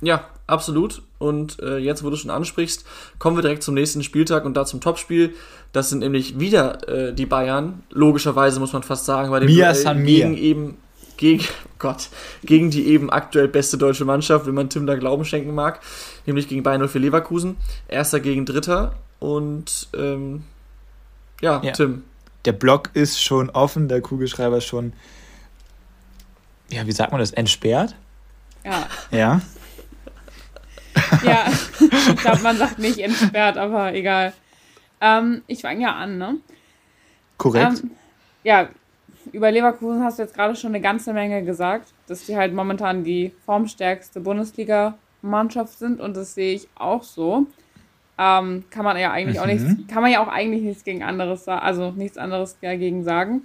Ja, absolut. Und äh, jetzt, wo du schon ansprichst, kommen wir direkt zum nächsten Spieltag und da zum Topspiel. Das sind nämlich wieder äh, die Bayern. Logischerweise muss man fast sagen, bei dem Mia Duell gegen eben gegen oh Gott gegen die eben aktuell beste deutsche Mannschaft, wenn man Tim da Glauben schenken mag, nämlich gegen Bayern 04 Leverkusen. Erster gegen Dritter und ähm, ja, ja, Tim. Der Block ist schon offen, der Kugelschreiber ist schon, ja, wie sagt man das, entsperrt? Ja. Ja. ja, ich glaube, man sagt nicht entsperrt, aber egal. Ähm, ich fange ja an, ne? Korrekt. Ähm, ja, über Leverkusen hast du jetzt gerade schon eine ganze Menge gesagt, dass die halt momentan die formstärkste Bundesliga-Mannschaft sind und das sehe ich auch so. Ähm, kann man ja eigentlich mhm. auch nichts, kann man ja auch eigentlich nichts gegen anderes sagen, also nichts anderes dagegen sagen.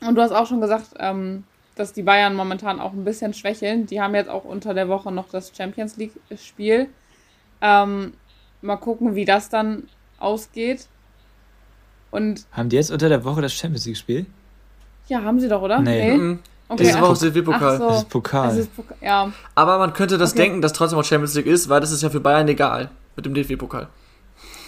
Und du hast auch schon gesagt, ähm, dass die Bayern momentan auch ein bisschen schwächeln. Die haben jetzt auch unter der Woche noch das Champions League-Spiel. Ähm, mal gucken, wie das dann ausgeht. Und haben die jetzt unter der Woche das Champions League-Spiel? Ja, haben sie doch, oder? Nee. nee? Mhm. Okay. Das ist aber auch DFB-Pokal. So. Das ist Pokal. Das ist Pokal. Ja. Aber man könnte das okay. denken, dass trotzdem auch Champions League ist, weil das ist ja für Bayern egal mit dem DFB-Pokal.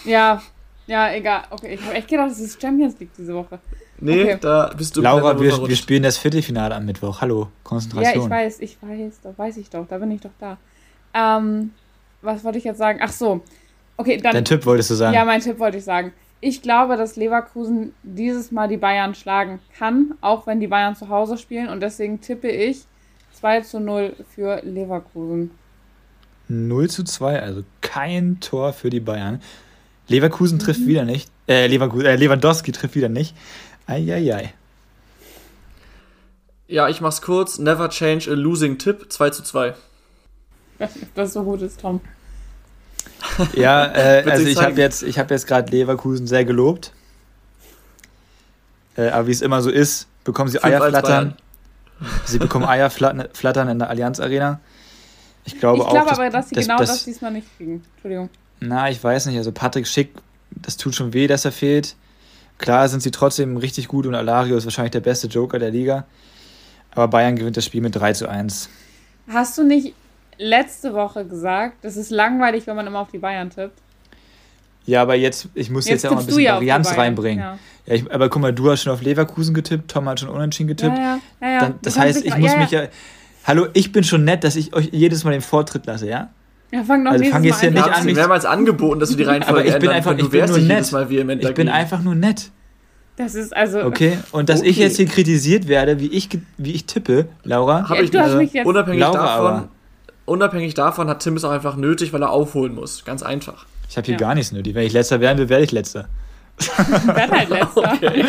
Ja, ja, egal. Okay, ich habe echt gedacht, das ist Champions League diese Woche. Nee, okay. da bist du. Laura, wir, wir spielen das Viertelfinale am Mittwoch. Hallo, Konzentration. Ja, ich weiß, ich weiß, da weiß ich doch, da bin ich doch da. Ähm, was wollte ich jetzt sagen? Ach so. Okay, dann. Dein Tipp wolltest du sagen? Ja, mein Tipp wollte ich sagen. Ich glaube, dass Leverkusen dieses Mal die Bayern schlagen kann, auch wenn die Bayern zu Hause spielen. Und deswegen tippe ich 2 zu 0 für Leverkusen. 0 zu 2, also kein Tor für die Bayern. Leverkusen mhm. trifft wieder nicht. Äh, Leverkusen, äh, Lewandowski trifft wieder nicht. Eieiei. Ja, ich mach's kurz. Never change a losing tip. 2 zu 2. Das so gut ist, Tom. Ja, äh, also ich habe jetzt, hab jetzt gerade Leverkusen sehr gelobt. Äh, aber wie es immer so ist, bekommen sie Eier flattern. Sie bekommen Eier flattern in der Allianz Arena. Ich glaube, ich glaube auch, aber, dass sie das, genau das, das diesmal nicht kriegen. Entschuldigung. Na, ich weiß nicht. Also Patrick Schick, das tut schon weh, dass er fehlt. Klar sind sie trotzdem richtig gut und Alario ist wahrscheinlich der beste Joker der Liga. Aber Bayern gewinnt das Spiel mit 3 zu 1. Hast du nicht letzte Woche gesagt, das ist langweilig, wenn man immer auf die Bayern tippt? Ja, aber jetzt, ich muss jetzt, jetzt ja auch ein bisschen ja Varianz reinbringen. Ja. ja ich, aber guck mal, du hast schon auf Leverkusen getippt, Tom hat schon unentschieden getippt. Ja, ja, ja, Dann, das heißt, ich muss mich ja. Hallo, ich bin schon nett, dass ich euch jedes Mal den Vortritt lasse, ja? Ja, fang doch also fang jetzt hier nicht an. Ich mehrmals angeboten, dass du die Reihenfolge aber ich bin einfach, ich bin nur nett. ich bin einfach nur nett. Das ist also. Okay, und dass okay. ich jetzt hier kritisiert werde, wie ich, wie ich tippe, Laura. Habe ich du hast mich jetzt unabhängig Laura davon. Aber. Unabhängig davon hat Tim es auch einfach nötig, weil er aufholen muss. Ganz einfach. Ich habe hier ja. gar nichts nötig. Wenn ich letzter werden will, werde ich letzter. Werd halt letzter. Okay.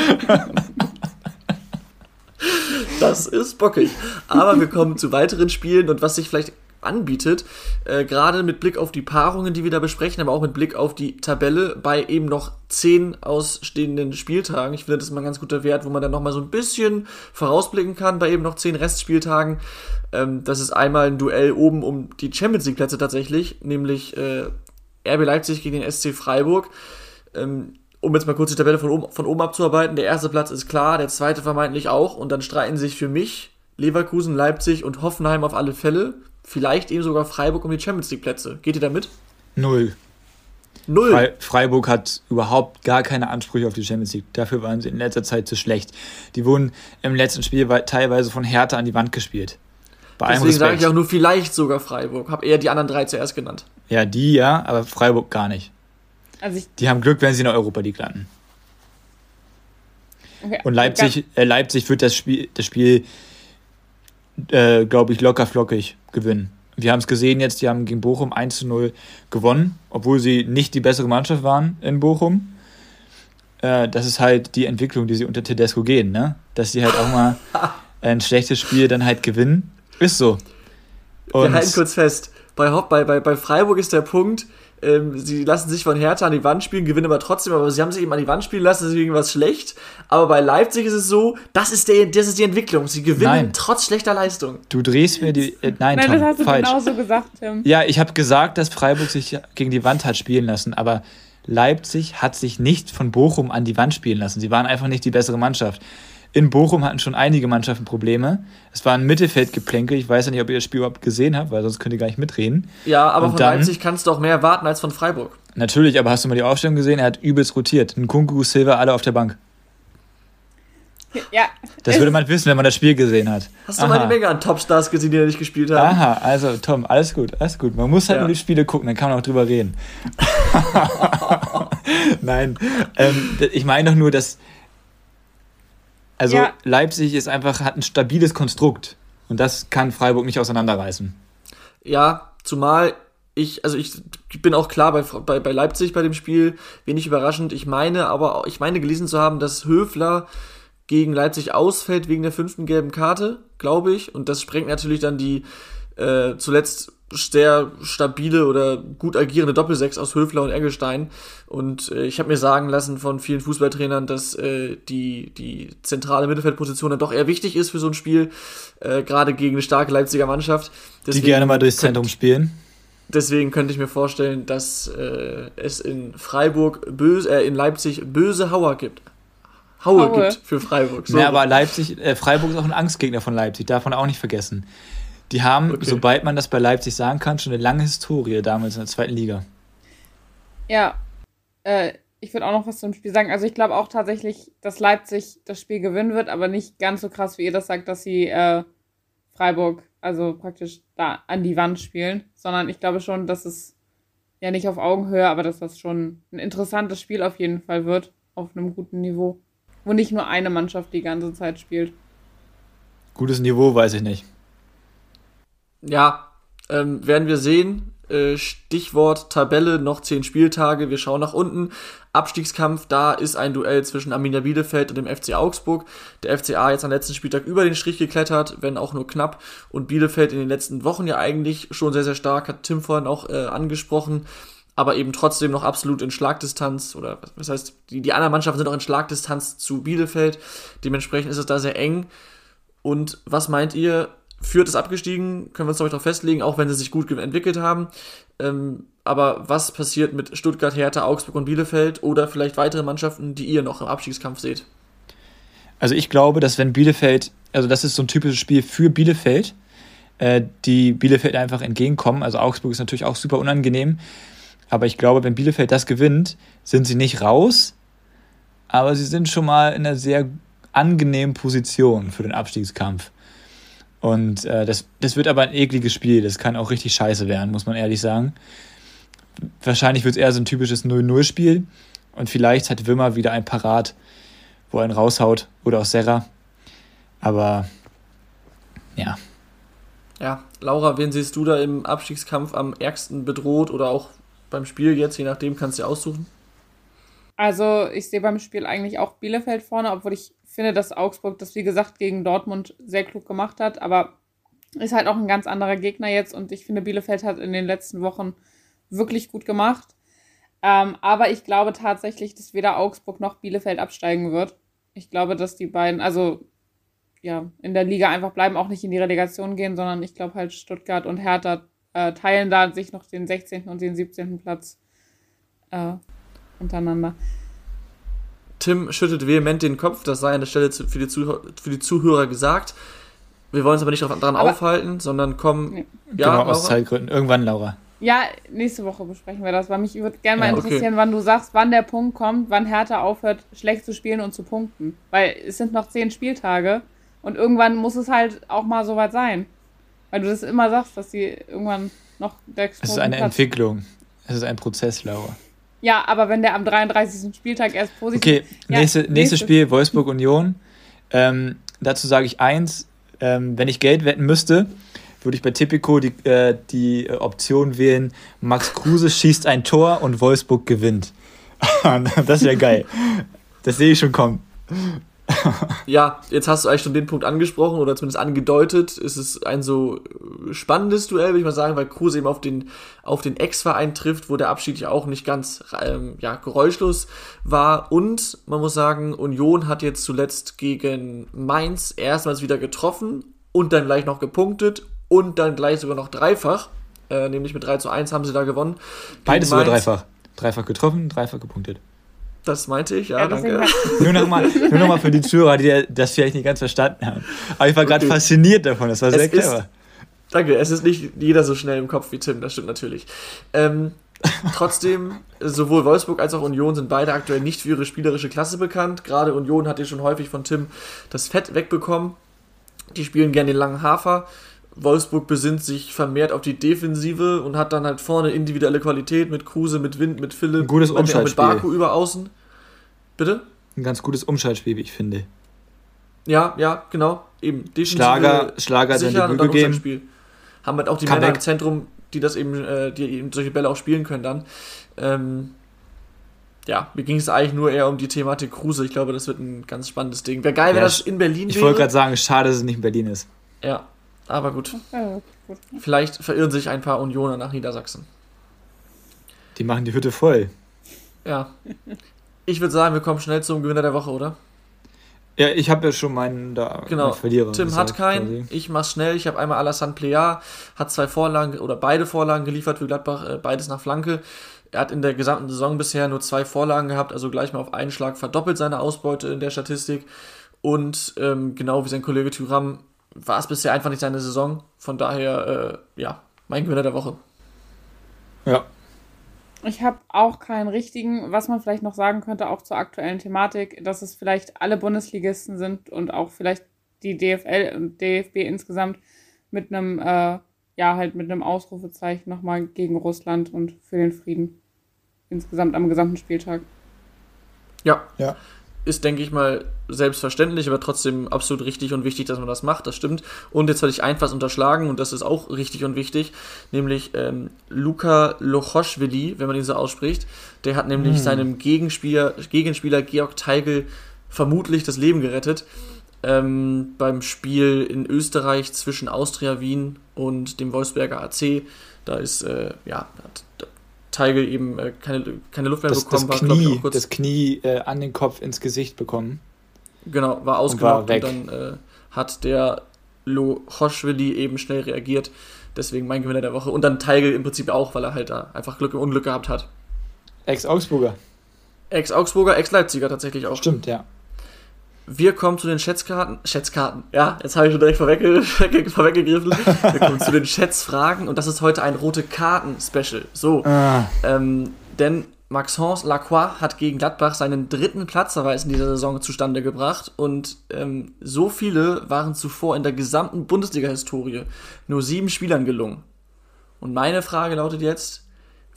das ist bockig. Aber wir kommen zu weiteren Spielen und was sich vielleicht anbietet. Äh, Gerade mit Blick auf die Paarungen, die wir da besprechen, aber auch mit Blick auf die Tabelle bei eben noch zehn ausstehenden Spieltagen. Ich finde, das ist mal ein ganz guter Wert, wo man dann nochmal so ein bisschen vorausblicken kann bei eben noch zehn Restspieltagen. Ähm, das ist einmal ein Duell oben um die Champions League Plätze tatsächlich, nämlich äh, RB Leipzig gegen den SC Freiburg. Ähm, um jetzt mal kurz die Tabelle von oben, von oben abzuarbeiten, der erste Platz ist klar, der zweite vermeintlich auch und dann streiten sich für mich Leverkusen, Leipzig und Hoffenheim auf alle Fälle. Vielleicht eben sogar Freiburg um die Champions League Plätze. Geht ihr damit? Null. Null. Fre Freiburg hat überhaupt gar keine Ansprüche auf die Champions League. Dafür waren sie in letzter Zeit zu schlecht. Die wurden im letzten Spiel teilweise von Hertha an die Wand gespielt. Bei Deswegen sage ich auch nur vielleicht sogar Freiburg. Habe eher die anderen drei zuerst genannt. Ja, die ja, aber Freiburg gar nicht. Also die haben Glück, wenn sie in der Europa League landen. Okay. Und Leipzig, äh, Leipzig wird das Spiel, das Spiel äh, glaube ich, locker flockig gewinnen. Wir haben es gesehen jetzt, die haben gegen Bochum 1 zu 0 gewonnen, obwohl sie nicht die bessere Mannschaft waren in Bochum. Äh, das ist halt die Entwicklung, die sie unter Tedesco gehen, ne? Dass sie halt auch mal ein schlechtes Spiel dann halt gewinnen. Ist so. Und Wir halten kurz fest. Bei, bei, bei Freiburg ist der Punkt, ähm, sie lassen sich von Hertha an die Wand spielen, gewinnen aber trotzdem, aber sie haben sich eben an die Wand spielen lassen, deswegen was schlecht. Aber bei Leipzig ist es so, das ist, der, das ist die Entwicklung. Sie gewinnen nein. trotz schlechter Leistung. Du drehst mir die. Äh, nein, nein Tom, das hast du falsch. genauso gesagt, Tim. Ja, ich habe gesagt, dass Freiburg sich gegen die Wand hat spielen lassen, aber Leipzig hat sich nicht von Bochum an die Wand spielen lassen. Sie waren einfach nicht die bessere Mannschaft. In Bochum hatten schon einige Mannschaften Probleme. Es war ein Mittelfeldgeplänkel. Ich weiß ja nicht, ob ihr das Spiel überhaupt gesehen habt, weil sonst könnt ihr gar nicht mitreden. Ja, aber Und von dann, Leipzig kannst du auch mehr erwarten als von Freiburg. Natürlich, aber hast du mal die Aufstellung gesehen? Er hat übelst rotiert. Ein Kunku, Silva, alle auf der Bank. Ja. Das würde man wissen, wenn man das Spiel gesehen hat. Hast du Aha. mal die Menge an Topstars gesehen, die da nicht gespielt haben? Aha, also Tom, alles gut, alles gut. Man muss halt ja. nur die Spiele gucken, dann kann man auch drüber reden. Nein, ähm, ich meine doch nur, dass also ja. Leipzig ist einfach, hat ein stabiles Konstrukt. Und das kann Freiburg nicht auseinanderreißen. Ja, zumal ich, also ich bin auch klar bei, bei, bei Leipzig bei dem Spiel, wenig überraschend. Ich meine aber, ich meine gelesen zu haben, dass Höfler gegen Leipzig ausfällt wegen der fünften gelben Karte, glaube ich. Und das sprengt natürlich dann die äh, zuletzt sehr stabile oder gut agierende Doppelsechs aus Höfler und Eggestein. Und äh, ich habe mir sagen lassen von vielen Fußballtrainern, dass äh, die, die zentrale Mittelfeldposition dann doch eher wichtig ist für so ein Spiel, äh, gerade gegen eine starke Leipziger Mannschaft. Deswegen die gerne mal durchs Zentrum spielen. Deswegen könnte ich mir vorstellen, dass äh, es in Freiburg böse, äh, in Leipzig böse Hauer gibt. Haue, Haue. gibt für Freiburg. So. Ja, aber Leipzig, äh, Freiburg ist auch ein Angstgegner von Leipzig, darf man auch nicht vergessen. Die haben, okay. sobald man das bei Leipzig sagen kann, schon eine lange Historie damals in der zweiten Liga. Ja, äh, ich würde auch noch was zum Spiel sagen. Also ich glaube auch tatsächlich, dass Leipzig das Spiel gewinnen wird, aber nicht ganz so krass, wie ihr das sagt, dass sie äh, Freiburg also praktisch da an die Wand spielen, sondern ich glaube schon, dass es ja nicht auf Augenhöhe, aber dass das schon ein interessantes Spiel auf jeden Fall wird, auf einem guten Niveau, wo nicht nur eine Mannschaft die ganze Zeit spielt. Gutes Niveau weiß ich nicht. Ja, ähm, werden wir sehen. Äh, Stichwort Tabelle, noch zehn Spieltage. Wir schauen nach unten. Abstiegskampf, da ist ein Duell zwischen Arminia Bielefeld und dem FC Augsburg. Der FCA jetzt am letzten Spieltag über den Strich geklettert, wenn auch nur knapp. Und Bielefeld in den letzten Wochen ja eigentlich schon sehr, sehr stark, hat Tim vorhin auch äh, angesprochen. Aber eben trotzdem noch absolut in Schlagdistanz, oder was heißt, die, die anderen Mannschaften sind auch in Schlagdistanz zu Bielefeld. Dementsprechend ist es da sehr eng. Und was meint ihr, Fürth ist abgestiegen, können wir uns ich darauf festlegen, auch wenn sie sich gut entwickelt haben. Ähm, aber was passiert mit Stuttgart, Hertha, Augsburg und Bielefeld oder vielleicht weitere Mannschaften, die ihr noch im Abstiegskampf seht? Also ich glaube, dass wenn Bielefeld, also das ist so ein typisches Spiel für Bielefeld, äh, die Bielefeld einfach entgegenkommen. Also Augsburg ist natürlich auch super unangenehm. Aber ich glaube, wenn Bielefeld das gewinnt, sind sie nicht raus, aber sie sind schon mal in einer sehr angenehmen Position für den Abstiegskampf. Und äh, das, das wird aber ein ekliges Spiel. Das kann auch richtig scheiße werden, muss man ehrlich sagen. Wahrscheinlich wird es eher so ein typisches 0-0-Spiel. Und vielleicht hat Wimmer wieder ein Parat, wo er ihn raushaut. Oder auch Serra. Aber ja. Ja, Laura, wen siehst du da im Abstiegskampf am ärgsten bedroht oder auch beim Spiel jetzt? Je nachdem kannst du aussuchen. Also, ich sehe beim Spiel eigentlich auch Bielefeld vorne, obwohl ich finde, dass Augsburg das, wie gesagt, gegen Dortmund sehr klug gemacht hat. Aber Ist halt auch ein ganz anderer Gegner jetzt und ich finde, Bielefeld hat in den letzten Wochen wirklich gut gemacht. Ähm, aber ich glaube tatsächlich, dass weder Augsburg noch Bielefeld absteigen wird. Ich glaube, dass die beiden, also ja, in der Liga einfach bleiben, auch nicht in die Relegation gehen, sondern ich glaube halt Stuttgart und Hertha äh, teilen da sich noch den 16. und den 17. Platz äh, untereinander. Tim schüttelt vehement den Kopf, das sei an der Stelle für die, Zuhörer, für die Zuhörer gesagt. Wir wollen uns aber nicht daran aber, aufhalten, sondern kommen. Nee. Ja, genau, aus Zeitgründen. Irgendwann, Laura. Ja, nächste Woche besprechen wir das, weil mich würde gerne mal ja, interessieren, okay. wann du sagst, wann der Punkt kommt, wann Hertha aufhört, schlecht zu spielen und zu punkten. Weil es sind noch zehn Spieltage und irgendwann muss es halt auch mal soweit sein. Weil du das immer sagst, dass sie irgendwann noch der Es ist eine Platz Entwicklung. Es ist ein Prozess, Laura. Ja, aber wenn der am 33. Spieltag erst positiv. Okay, ja, nächste, nächstes Spiel Wolfsburg Union. Ähm, dazu sage ich eins: ähm, Wenn ich Geld wetten müsste, würde ich bei Tipico die, äh, die Option wählen: Max Kruse schießt ein Tor und Wolfsburg gewinnt. das wäre geil. Das sehe ich schon kommen ja, jetzt hast du eigentlich schon den Punkt angesprochen oder zumindest angedeutet. Es ist ein so spannendes Duell, würde ich mal sagen, weil Kruse eben auf den, auf den Ex-Verein trifft, wo der Abschied ja auch nicht ganz ähm, ja, geräuschlos war. Und man muss sagen, Union hat jetzt zuletzt gegen Mainz erstmals wieder getroffen und dann gleich noch gepunktet und dann gleich sogar noch dreifach. Äh, nämlich mit 3 zu 1 haben sie da gewonnen. Beides sogar dreifach. Dreifach getroffen, dreifach gepunktet. Das meinte ich, ja, ja danke. nur nochmal noch mal für die Zuhörer, die das vielleicht nicht ganz verstanden haben. Aber ich war gerade okay. fasziniert davon, das war sehr es clever. Ist, danke, es ist nicht jeder so schnell im Kopf wie Tim, das stimmt natürlich. Ähm, trotzdem, sowohl Wolfsburg als auch Union sind beide aktuell nicht für ihre spielerische Klasse bekannt. Gerade Union hat ja schon häufig von Tim das Fett wegbekommen. Die spielen gerne den langen Hafer. Wolfsburg besinnt sich vermehrt auf die Defensive und hat dann halt vorne individuelle Qualität mit Kruse, mit Wind, mit Philipp, Ein gutes Umschaltspiel. mit Baku über außen. Bitte? Ein ganz gutes Umschaltspiel, wie ich finde. Ja, ja, genau. Eben. Defensive Schlager, Schlager sein Debüt gegeben. Haben halt auch die Männer im Zentrum, die das eben, äh, die eben solche Bälle auch spielen können dann. Ähm, ja, mir ging es eigentlich nur eher um die Thematik Kruse. Ich glaube, das wird ein ganz spannendes Ding. Wäre geil, ja, wenn das in Berlin ich wäre. Ich wollte gerade sagen, schade, dass es nicht in Berlin ist. Ja, aber gut. Vielleicht verirren sich ein paar Unioner nach Niedersachsen. Die machen die Hütte voll. Ja. Ich würde sagen, wir kommen schnell zum Gewinner der Woche, oder? Ja, ich habe ja schon meinen da genau. Verlierer. Tim hat keinen. Ich mach's schnell. Ich habe einmal Alassane Plea, hat zwei Vorlagen oder beide Vorlagen geliefert für Gladbach, äh, beides nach Flanke. Er hat in der gesamten Saison bisher nur zwei Vorlagen gehabt, also gleich mal auf einen Schlag verdoppelt seine Ausbeute in der Statistik. Und ähm, genau wie sein Kollege Tyram war es bisher einfach nicht seine Saison. Von daher, äh, ja, mein Gewinner der Woche. Ja. Ich habe auch keinen richtigen, was man vielleicht noch sagen könnte, auch zur aktuellen Thematik, dass es vielleicht alle Bundesligisten sind und auch vielleicht die DFL und DFB insgesamt mit einem, äh, ja, halt mit einem Ausrufezeichen nochmal gegen Russland und für den Frieden. Insgesamt am gesamten Spieltag. Ja. Ja ist, denke ich mal, selbstverständlich, aber trotzdem absolut richtig und wichtig, dass man das macht, das stimmt. Und jetzt hatte ich einfach unterschlagen und das ist auch richtig und wichtig, nämlich ähm, Luka Lochoschwili, wenn man ihn so ausspricht, der hat nämlich hm. seinem Gegenspieler, Gegenspieler Georg Teigl vermutlich das Leben gerettet. Ähm, beim Spiel in Österreich zwischen Austria Wien und dem Wolfsberger AC. Da ist, äh, ja, Teige eben äh, keine, keine Luft mehr das, bekommen das Knie, war, kurz, das Knie äh, an den Kopf ins Gesicht bekommen. Genau, war ausgenockt und, und, dann äh, hat der Lochoschwili eben schnell reagiert. Deswegen mein Gewinner der Woche. Und dann Teigl im Prinzip auch, weil er halt da einfach Glück im Unglück gehabt hat. Ex-Augsburger. Ex-Augsburger, Ex-Leipziger tatsächlich auch. Stimmt, ja. Wir kommen zu den Schätzkarten. Schätzkarten, ja, jetzt habe ich schon direkt vorwegge vorweggegriffen. Wir kommen zu den Schätzfragen und das ist heute ein rote Karten-Special. So. Ah. Ähm, denn Maxence Lacroix hat gegen Gladbach seinen dritten Platzverweis in dieser Saison zustande gebracht und ähm, so viele waren zuvor in der gesamten Bundesliga-Historie nur sieben Spielern gelungen. Und meine Frage lautet jetzt,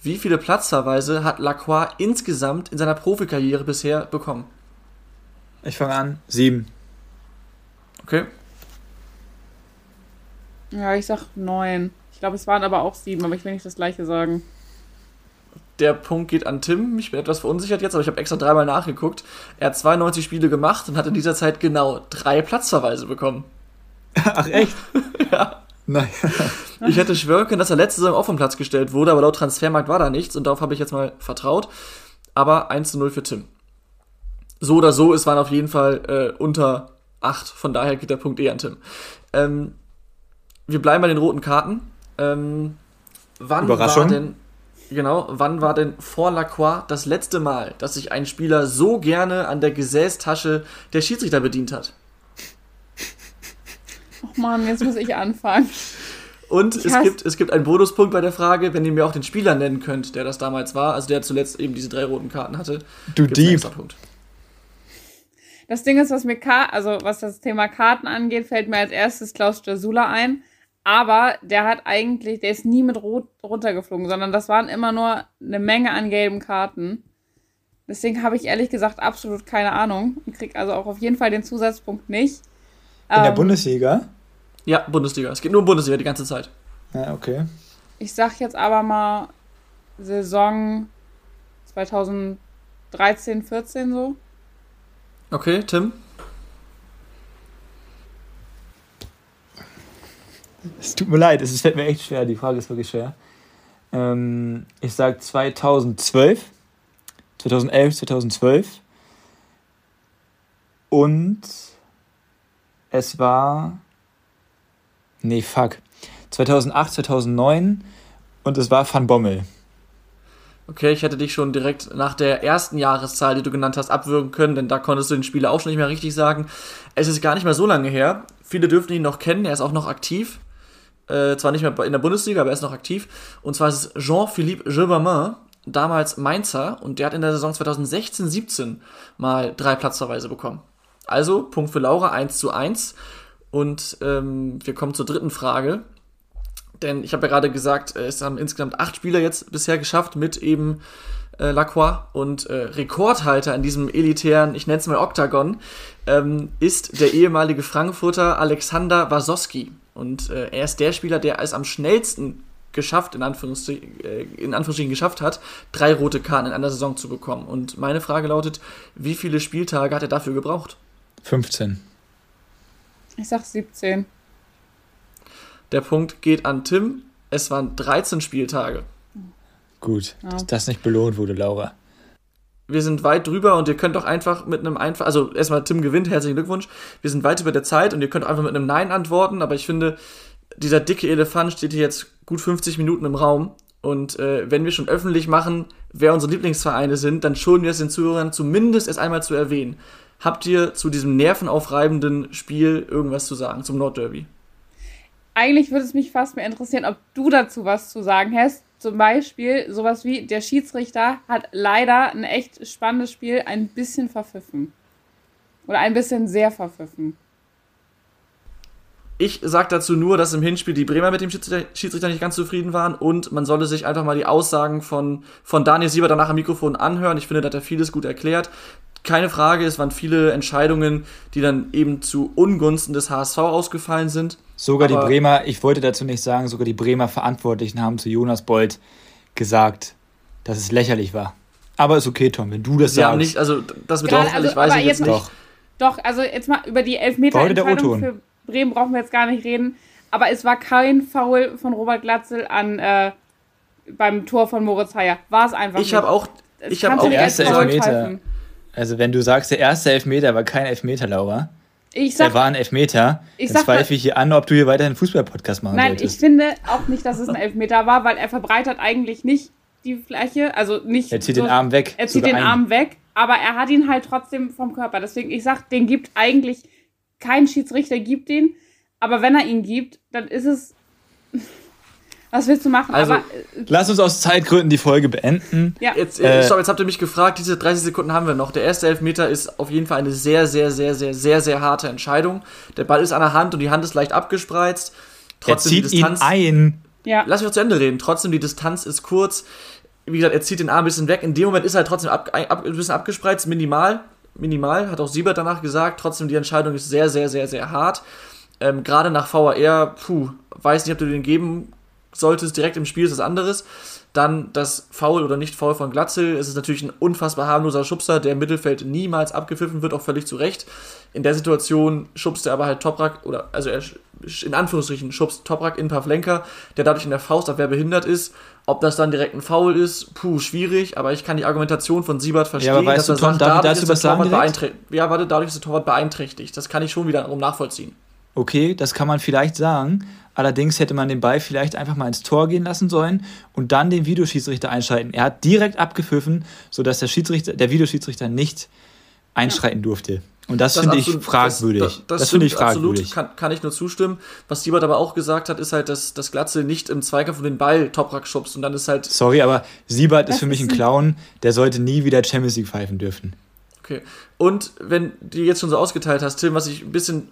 wie viele Platzverweise hat Lacroix insgesamt in seiner Profikarriere bisher bekommen? Ich fange an. Sieben. Okay. Ja, ich sag neun. Ich glaube, es waren aber auch sieben, aber ich will nicht das gleiche sagen. Der Punkt geht an Tim. Ich bin etwas verunsichert jetzt, aber ich habe extra dreimal nachgeguckt. Er hat 92 Spiele gemacht und hat in dieser Zeit genau drei Platzverweise bekommen. Ach, echt? ja. Nein. ich hätte schwören können, dass er letzte Saison auch vom Platz gestellt wurde, aber laut Transfermarkt war da nichts und darauf habe ich jetzt mal vertraut. Aber 1 zu 0 für Tim. So oder so, es waren auf jeden Fall äh, unter 8, von daher geht der Punkt eh an Tim. Ähm, wir bleiben bei den roten Karten. Ähm, wann Überraschung. war denn genau, wann war denn vor Lacroix das letzte Mal, dass sich ein Spieler so gerne an der Gesäßtasche der Schiedsrichter bedient hat? Oh Mann, jetzt muss ich anfangen. Und es gibt, es gibt einen Bonuspunkt bei der Frage, wenn ihr mir auch den Spieler nennen könnt, der das damals war, also der zuletzt eben diese drei roten Karten hatte. Du Dieb. Das Ding ist, was mir also was das Thema Karten angeht, fällt mir als erstes Klaus Stasula ein. Aber der hat eigentlich, der ist nie mit Rot runtergeflogen, sondern das waren immer nur eine Menge an gelben Karten. Deswegen habe ich ehrlich gesagt absolut keine Ahnung und kriege also auch auf jeden Fall den Zusatzpunkt nicht. In ähm, der Bundesliga? Ja, Bundesliga. Es geht nur um Bundesliga die ganze Zeit. Ja, okay. Ich sag jetzt aber mal Saison 2013, 14 so. Okay, Tim? Es tut mir leid, es fällt mir echt schwer. Die Frage ist wirklich schwer. Ähm, ich sag 2012. 2011, 2012. Und es war. Nee, fuck. 2008, 2009 und es war Van Bommel. Okay, ich hätte dich schon direkt nach der ersten Jahreszahl, die du genannt hast, abwürgen können, denn da konntest du den Spieler auch schon nicht mehr richtig sagen. Es ist gar nicht mehr so lange her. Viele dürften ihn noch kennen, er ist auch noch aktiv. Äh, zwar nicht mehr in der Bundesliga, aber er ist noch aktiv. Und zwar ist es Jean-Philippe Gebermain, damals Mainzer, und der hat in der Saison 2016-17 mal drei Platzverweise bekommen. Also, Punkt für Laura, 1 zu 1. Und ähm, wir kommen zur dritten Frage. Denn ich habe ja gerade gesagt, es haben insgesamt acht Spieler jetzt bisher geschafft mit eben äh, Lacroix. Und äh, Rekordhalter in diesem elitären, ich nenne es mal Oktagon, ähm, ist der ehemalige Frankfurter Alexander Wasowski. Und äh, er ist der Spieler, der es am schnellsten geschafft, in Anführungsstrichen, äh, in Anführungsstrichen geschafft hat, drei rote Karten in einer Saison zu bekommen. Und meine Frage lautet, wie viele Spieltage hat er dafür gebraucht? 15. Ich sag 17. Der Punkt geht an Tim. Es waren 13 Spieltage. Gut, ja. dass das nicht belohnt wurde, Laura. Wir sind weit drüber und ihr könnt doch einfach mit einem einfach, also erstmal Tim gewinnt, herzlichen Glückwunsch. Wir sind weit über der Zeit und ihr könnt einfach mit einem Nein antworten, aber ich finde, dieser dicke Elefant steht hier jetzt gut 50 Minuten im Raum. Und äh, wenn wir schon öffentlich machen, wer unsere Lieblingsvereine sind, dann schonen wir es den Zuhörern zumindest erst einmal zu erwähnen. Habt ihr zu diesem nervenaufreibenden Spiel irgendwas zu sagen, zum Nordderby? Eigentlich würde es mich fast mehr interessieren, ob du dazu was zu sagen hast. Zum Beispiel sowas wie, der Schiedsrichter hat leider ein echt spannendes Spiel ein bisschen verpfiffen. Oder ein bisschen sehr verpfiffen. Ich sage dazu nur, dass im Hinspiel die Bremer mit dem Schiedsrichter nicht ganz zufrieden waren und man solle sich einfach mal die Aussagen von, von Daniel Sieber danach am Mikrofon anhören. Ich finde, da hat er vieles gut erklärt keine Frage, es waren viele Entscheidungen, die dann eben zu Ungunsten des HSV ausgefallen sind. Sogar die Bremer, ich wollte dazu nicht sagen, sogar die Bremer Verantwortlichen haben zu Jonas Bold gesagt, dass es lächerlich war. Aber ist okay, Tom, wenn du das Sie sagst. Haben nicht, also das mit genau, also, ich weiß ich jetzt nicht. Doch. Doch, also jetzt mal über die Elfmeter-Entscheidung für Bremen brauchen wir jetzt gar nicht reden. Aber es war kein Foul von Robert Glatzel an äh, beim Tor von Moritz Heyer. War es einfach Ich habe auch, ich habe auch erste Elfmeter. Also wenn du sagst, der erste Elfmeter war kein Elfmeter, Laura. Ich sag, der war ein Elfmeter. Ich dann zweifle ich hier an, ob du hier weiter einen Fußball-Podcast machen Nein, wolltest. ich finde auch nicht, dass es ein Elfmeter war, weil er verbreitert eigentlich nicht die Fläche, also nicht. Er zieht so, den Arm weg. Er zieht den ein. Arm weg, aber er hat ihn halt trotzdem vom Körper. Deswegen, ich sag, den gibt eigentlich kein Schiedsrichter gibt den, aber wenn er ihn gibt, dann ist es was willst du machen? Also, Aber, äh, lass uns aus Zeitgründen die Folge beenden. Ja. Jetzt, äh, stopp, jetzt habt ihr mich gefragt, diese 30 Sekunden haben wir noch. Der erste Elfmeter ist auf jeden Fall eine sehr, sehr, sehr, sehr, sehr, sehr harte Entscheidung. Der Ball ist an der Hand und die Hand ist leicht abgespreizt. Trotzdem er zieht die Distanz, ihn ein. Ja. Lass mich noch zu Ende reden. Trotzdem, die Distanz ist kurz. Wie gesagt, er zieht den Arm ein bisschen weg. In dem Moment ist er halt trotzdem ab, ab, ein bisschen abgespreizt, minimal. Minimal, hat auch Siebert danach gesagt. Trotzdem, die Entscheidung ist sehr, sehr, sehr, sehr hart. Ähm, Gerade nach VAR, puh, weiß nicht, ob du den geben sollte es direkt im Spiel, ist was anderes. Dann das Foul oder nicht Foul von Glatzel. Es ist natürlich ein unfassbar harmloser Schubser, der im Mittelfeld niemals abgepfiffen wird, auch völlig zu Recht. In der Situation schubst er aber halt Toprak, oder also er in Anführungsstrichen schubst Toprak in Pavlenka, der dadurch in der Faustabwehr behindert ist. Ob das dann direkt ein Foul ist, puh, schwierig, aber ich kann die Argumentation von Siebert verstehen. Ja, aber weißt dass du, Tom, sagt, dadurch ist der Torwart beeinträchtigt. Ja, warte, dadurch ist der Torwart beeinträchtigt. Das kann ich schon wiederum nachvollziehen. Okay, das kann man vielleicht sagen. Allerdings hätte man den Ball vielleicht einfach mal ins Tor gehen lassen sollen und dann den Videoschiedsrichter einschalten. Er hat direkt abgepfiffen, sodass der, Schiedsrichter, der Videoschiedsrichter nicht einschreiten ja. durfte. Und das, das finde ich fragwürdig. Das, das, das finde ich fragwürdig. Absolut, kann, kann ich nur zustimmen. Was Siebert aber auch gesagt hat, ist halt, dass das Glatze nicht im Zweikampf um den Ball Toprak schubst und dann ist halt. Sorry, aber Siebert ist für mich ein Clown, der sollte nie wieder Champions League pfeifen dürfen. Okay. Und wenn du jetzt schon so ausgeteilt hast, Tim, was ich ein bisschen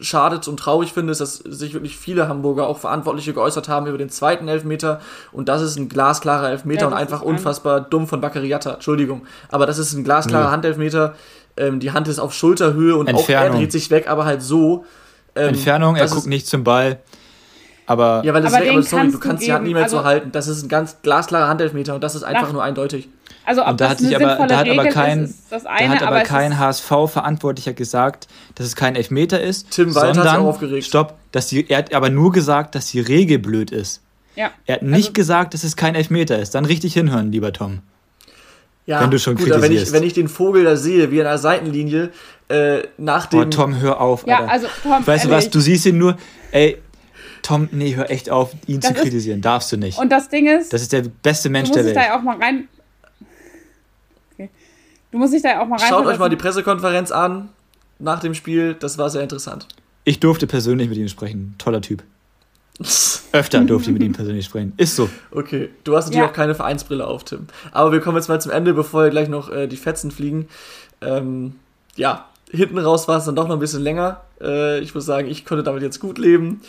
schade und traurig finde, ist, dass sich wirklich viele Hamburger auch Verantwortliche geäußert haben über den zweiten Elfmeter und das ist ein glasklarer Elfmeter ja, und einfach unfassbar dumm von Baccariata, Entschuldigung, aber das ist ein glasklarer ja. Handelfmeter, ähm, die Hand ist auf Schulterhöhe und Entfernung. auch er dreht sich weg, aber halt so. Ähm, Entfernung, er guckt nicht zum Ball. Aber, ja, weil das aber, weg, aber sorry, du kannst die Hand nie mehr also, so halten. Das ist ein ganz glasklarer Handelfmeter und das ist einfach nur eindeutig. Also ob und da hat sich aber, da hat aber kein, ist, ist eine, da hat aber, kein HSV-Verantwortlicher gesagt, dass es kein Elfmeter ist. Tim Walter hat sich aufgeregt. Stopp, dass die, er hat aber nur gesagt, dass die Regel blöd ist. Ja. Er hat nicht also, gesagt, dass es kein Elfmeter ist. Dann richtig hinhören, lieber Tom. Ja, wenn du schon gut, kritisierst. Wenn ich, wenn ich den Vogel da sehe, wie an der Seitenlinie, äh, nach dem. Oh, Tom, hör auf. Ja, Alter. also Tom. Weißt du was, du siehst ihn nur, ey, Tom, nee, hör echt auf, ihn das zu kritisieren. Ist, Darfst du nicht. Und das Ding ist. Das ist der beste Mensch der Welt. Du musst da auch mal rein. Du musst dich da auch mal rein. Schaut euch mal die Pressekonferenz an nach dem Spiel. Das war sehr interessant. Ich durfte persönlich mit ihm sprechen. Toller Typ. Öfter durfte ich mit ihm persönlich sprechen. Ist so. Okay, du hast natürlich ja. auch keine Vereinsbrille auf, Tim. Aber wir kommen jetzt mal zum Ende, bevor gleich noch äh, die Fetzen fliegen. Ähm, ja, hinten raus war es dann doch noch ein bisschen länger. Äh, ich muss sagen, ich konnte damit jetzt gut leben.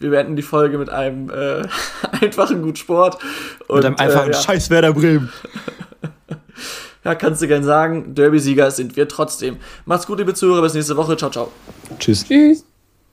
Wir beenden die Folge mit einem äh, einfachen Gut Sport. Und, mit einem einfachen äh, ja. Scheiß Werder Bremen. ja, kannst du gern sagen. Derby-Sieger sind wir trotzdem. Macht's gut, liebe Zuhörer. Bis nächste Woche. Ciao, ciao. Tschüss. Tschüss.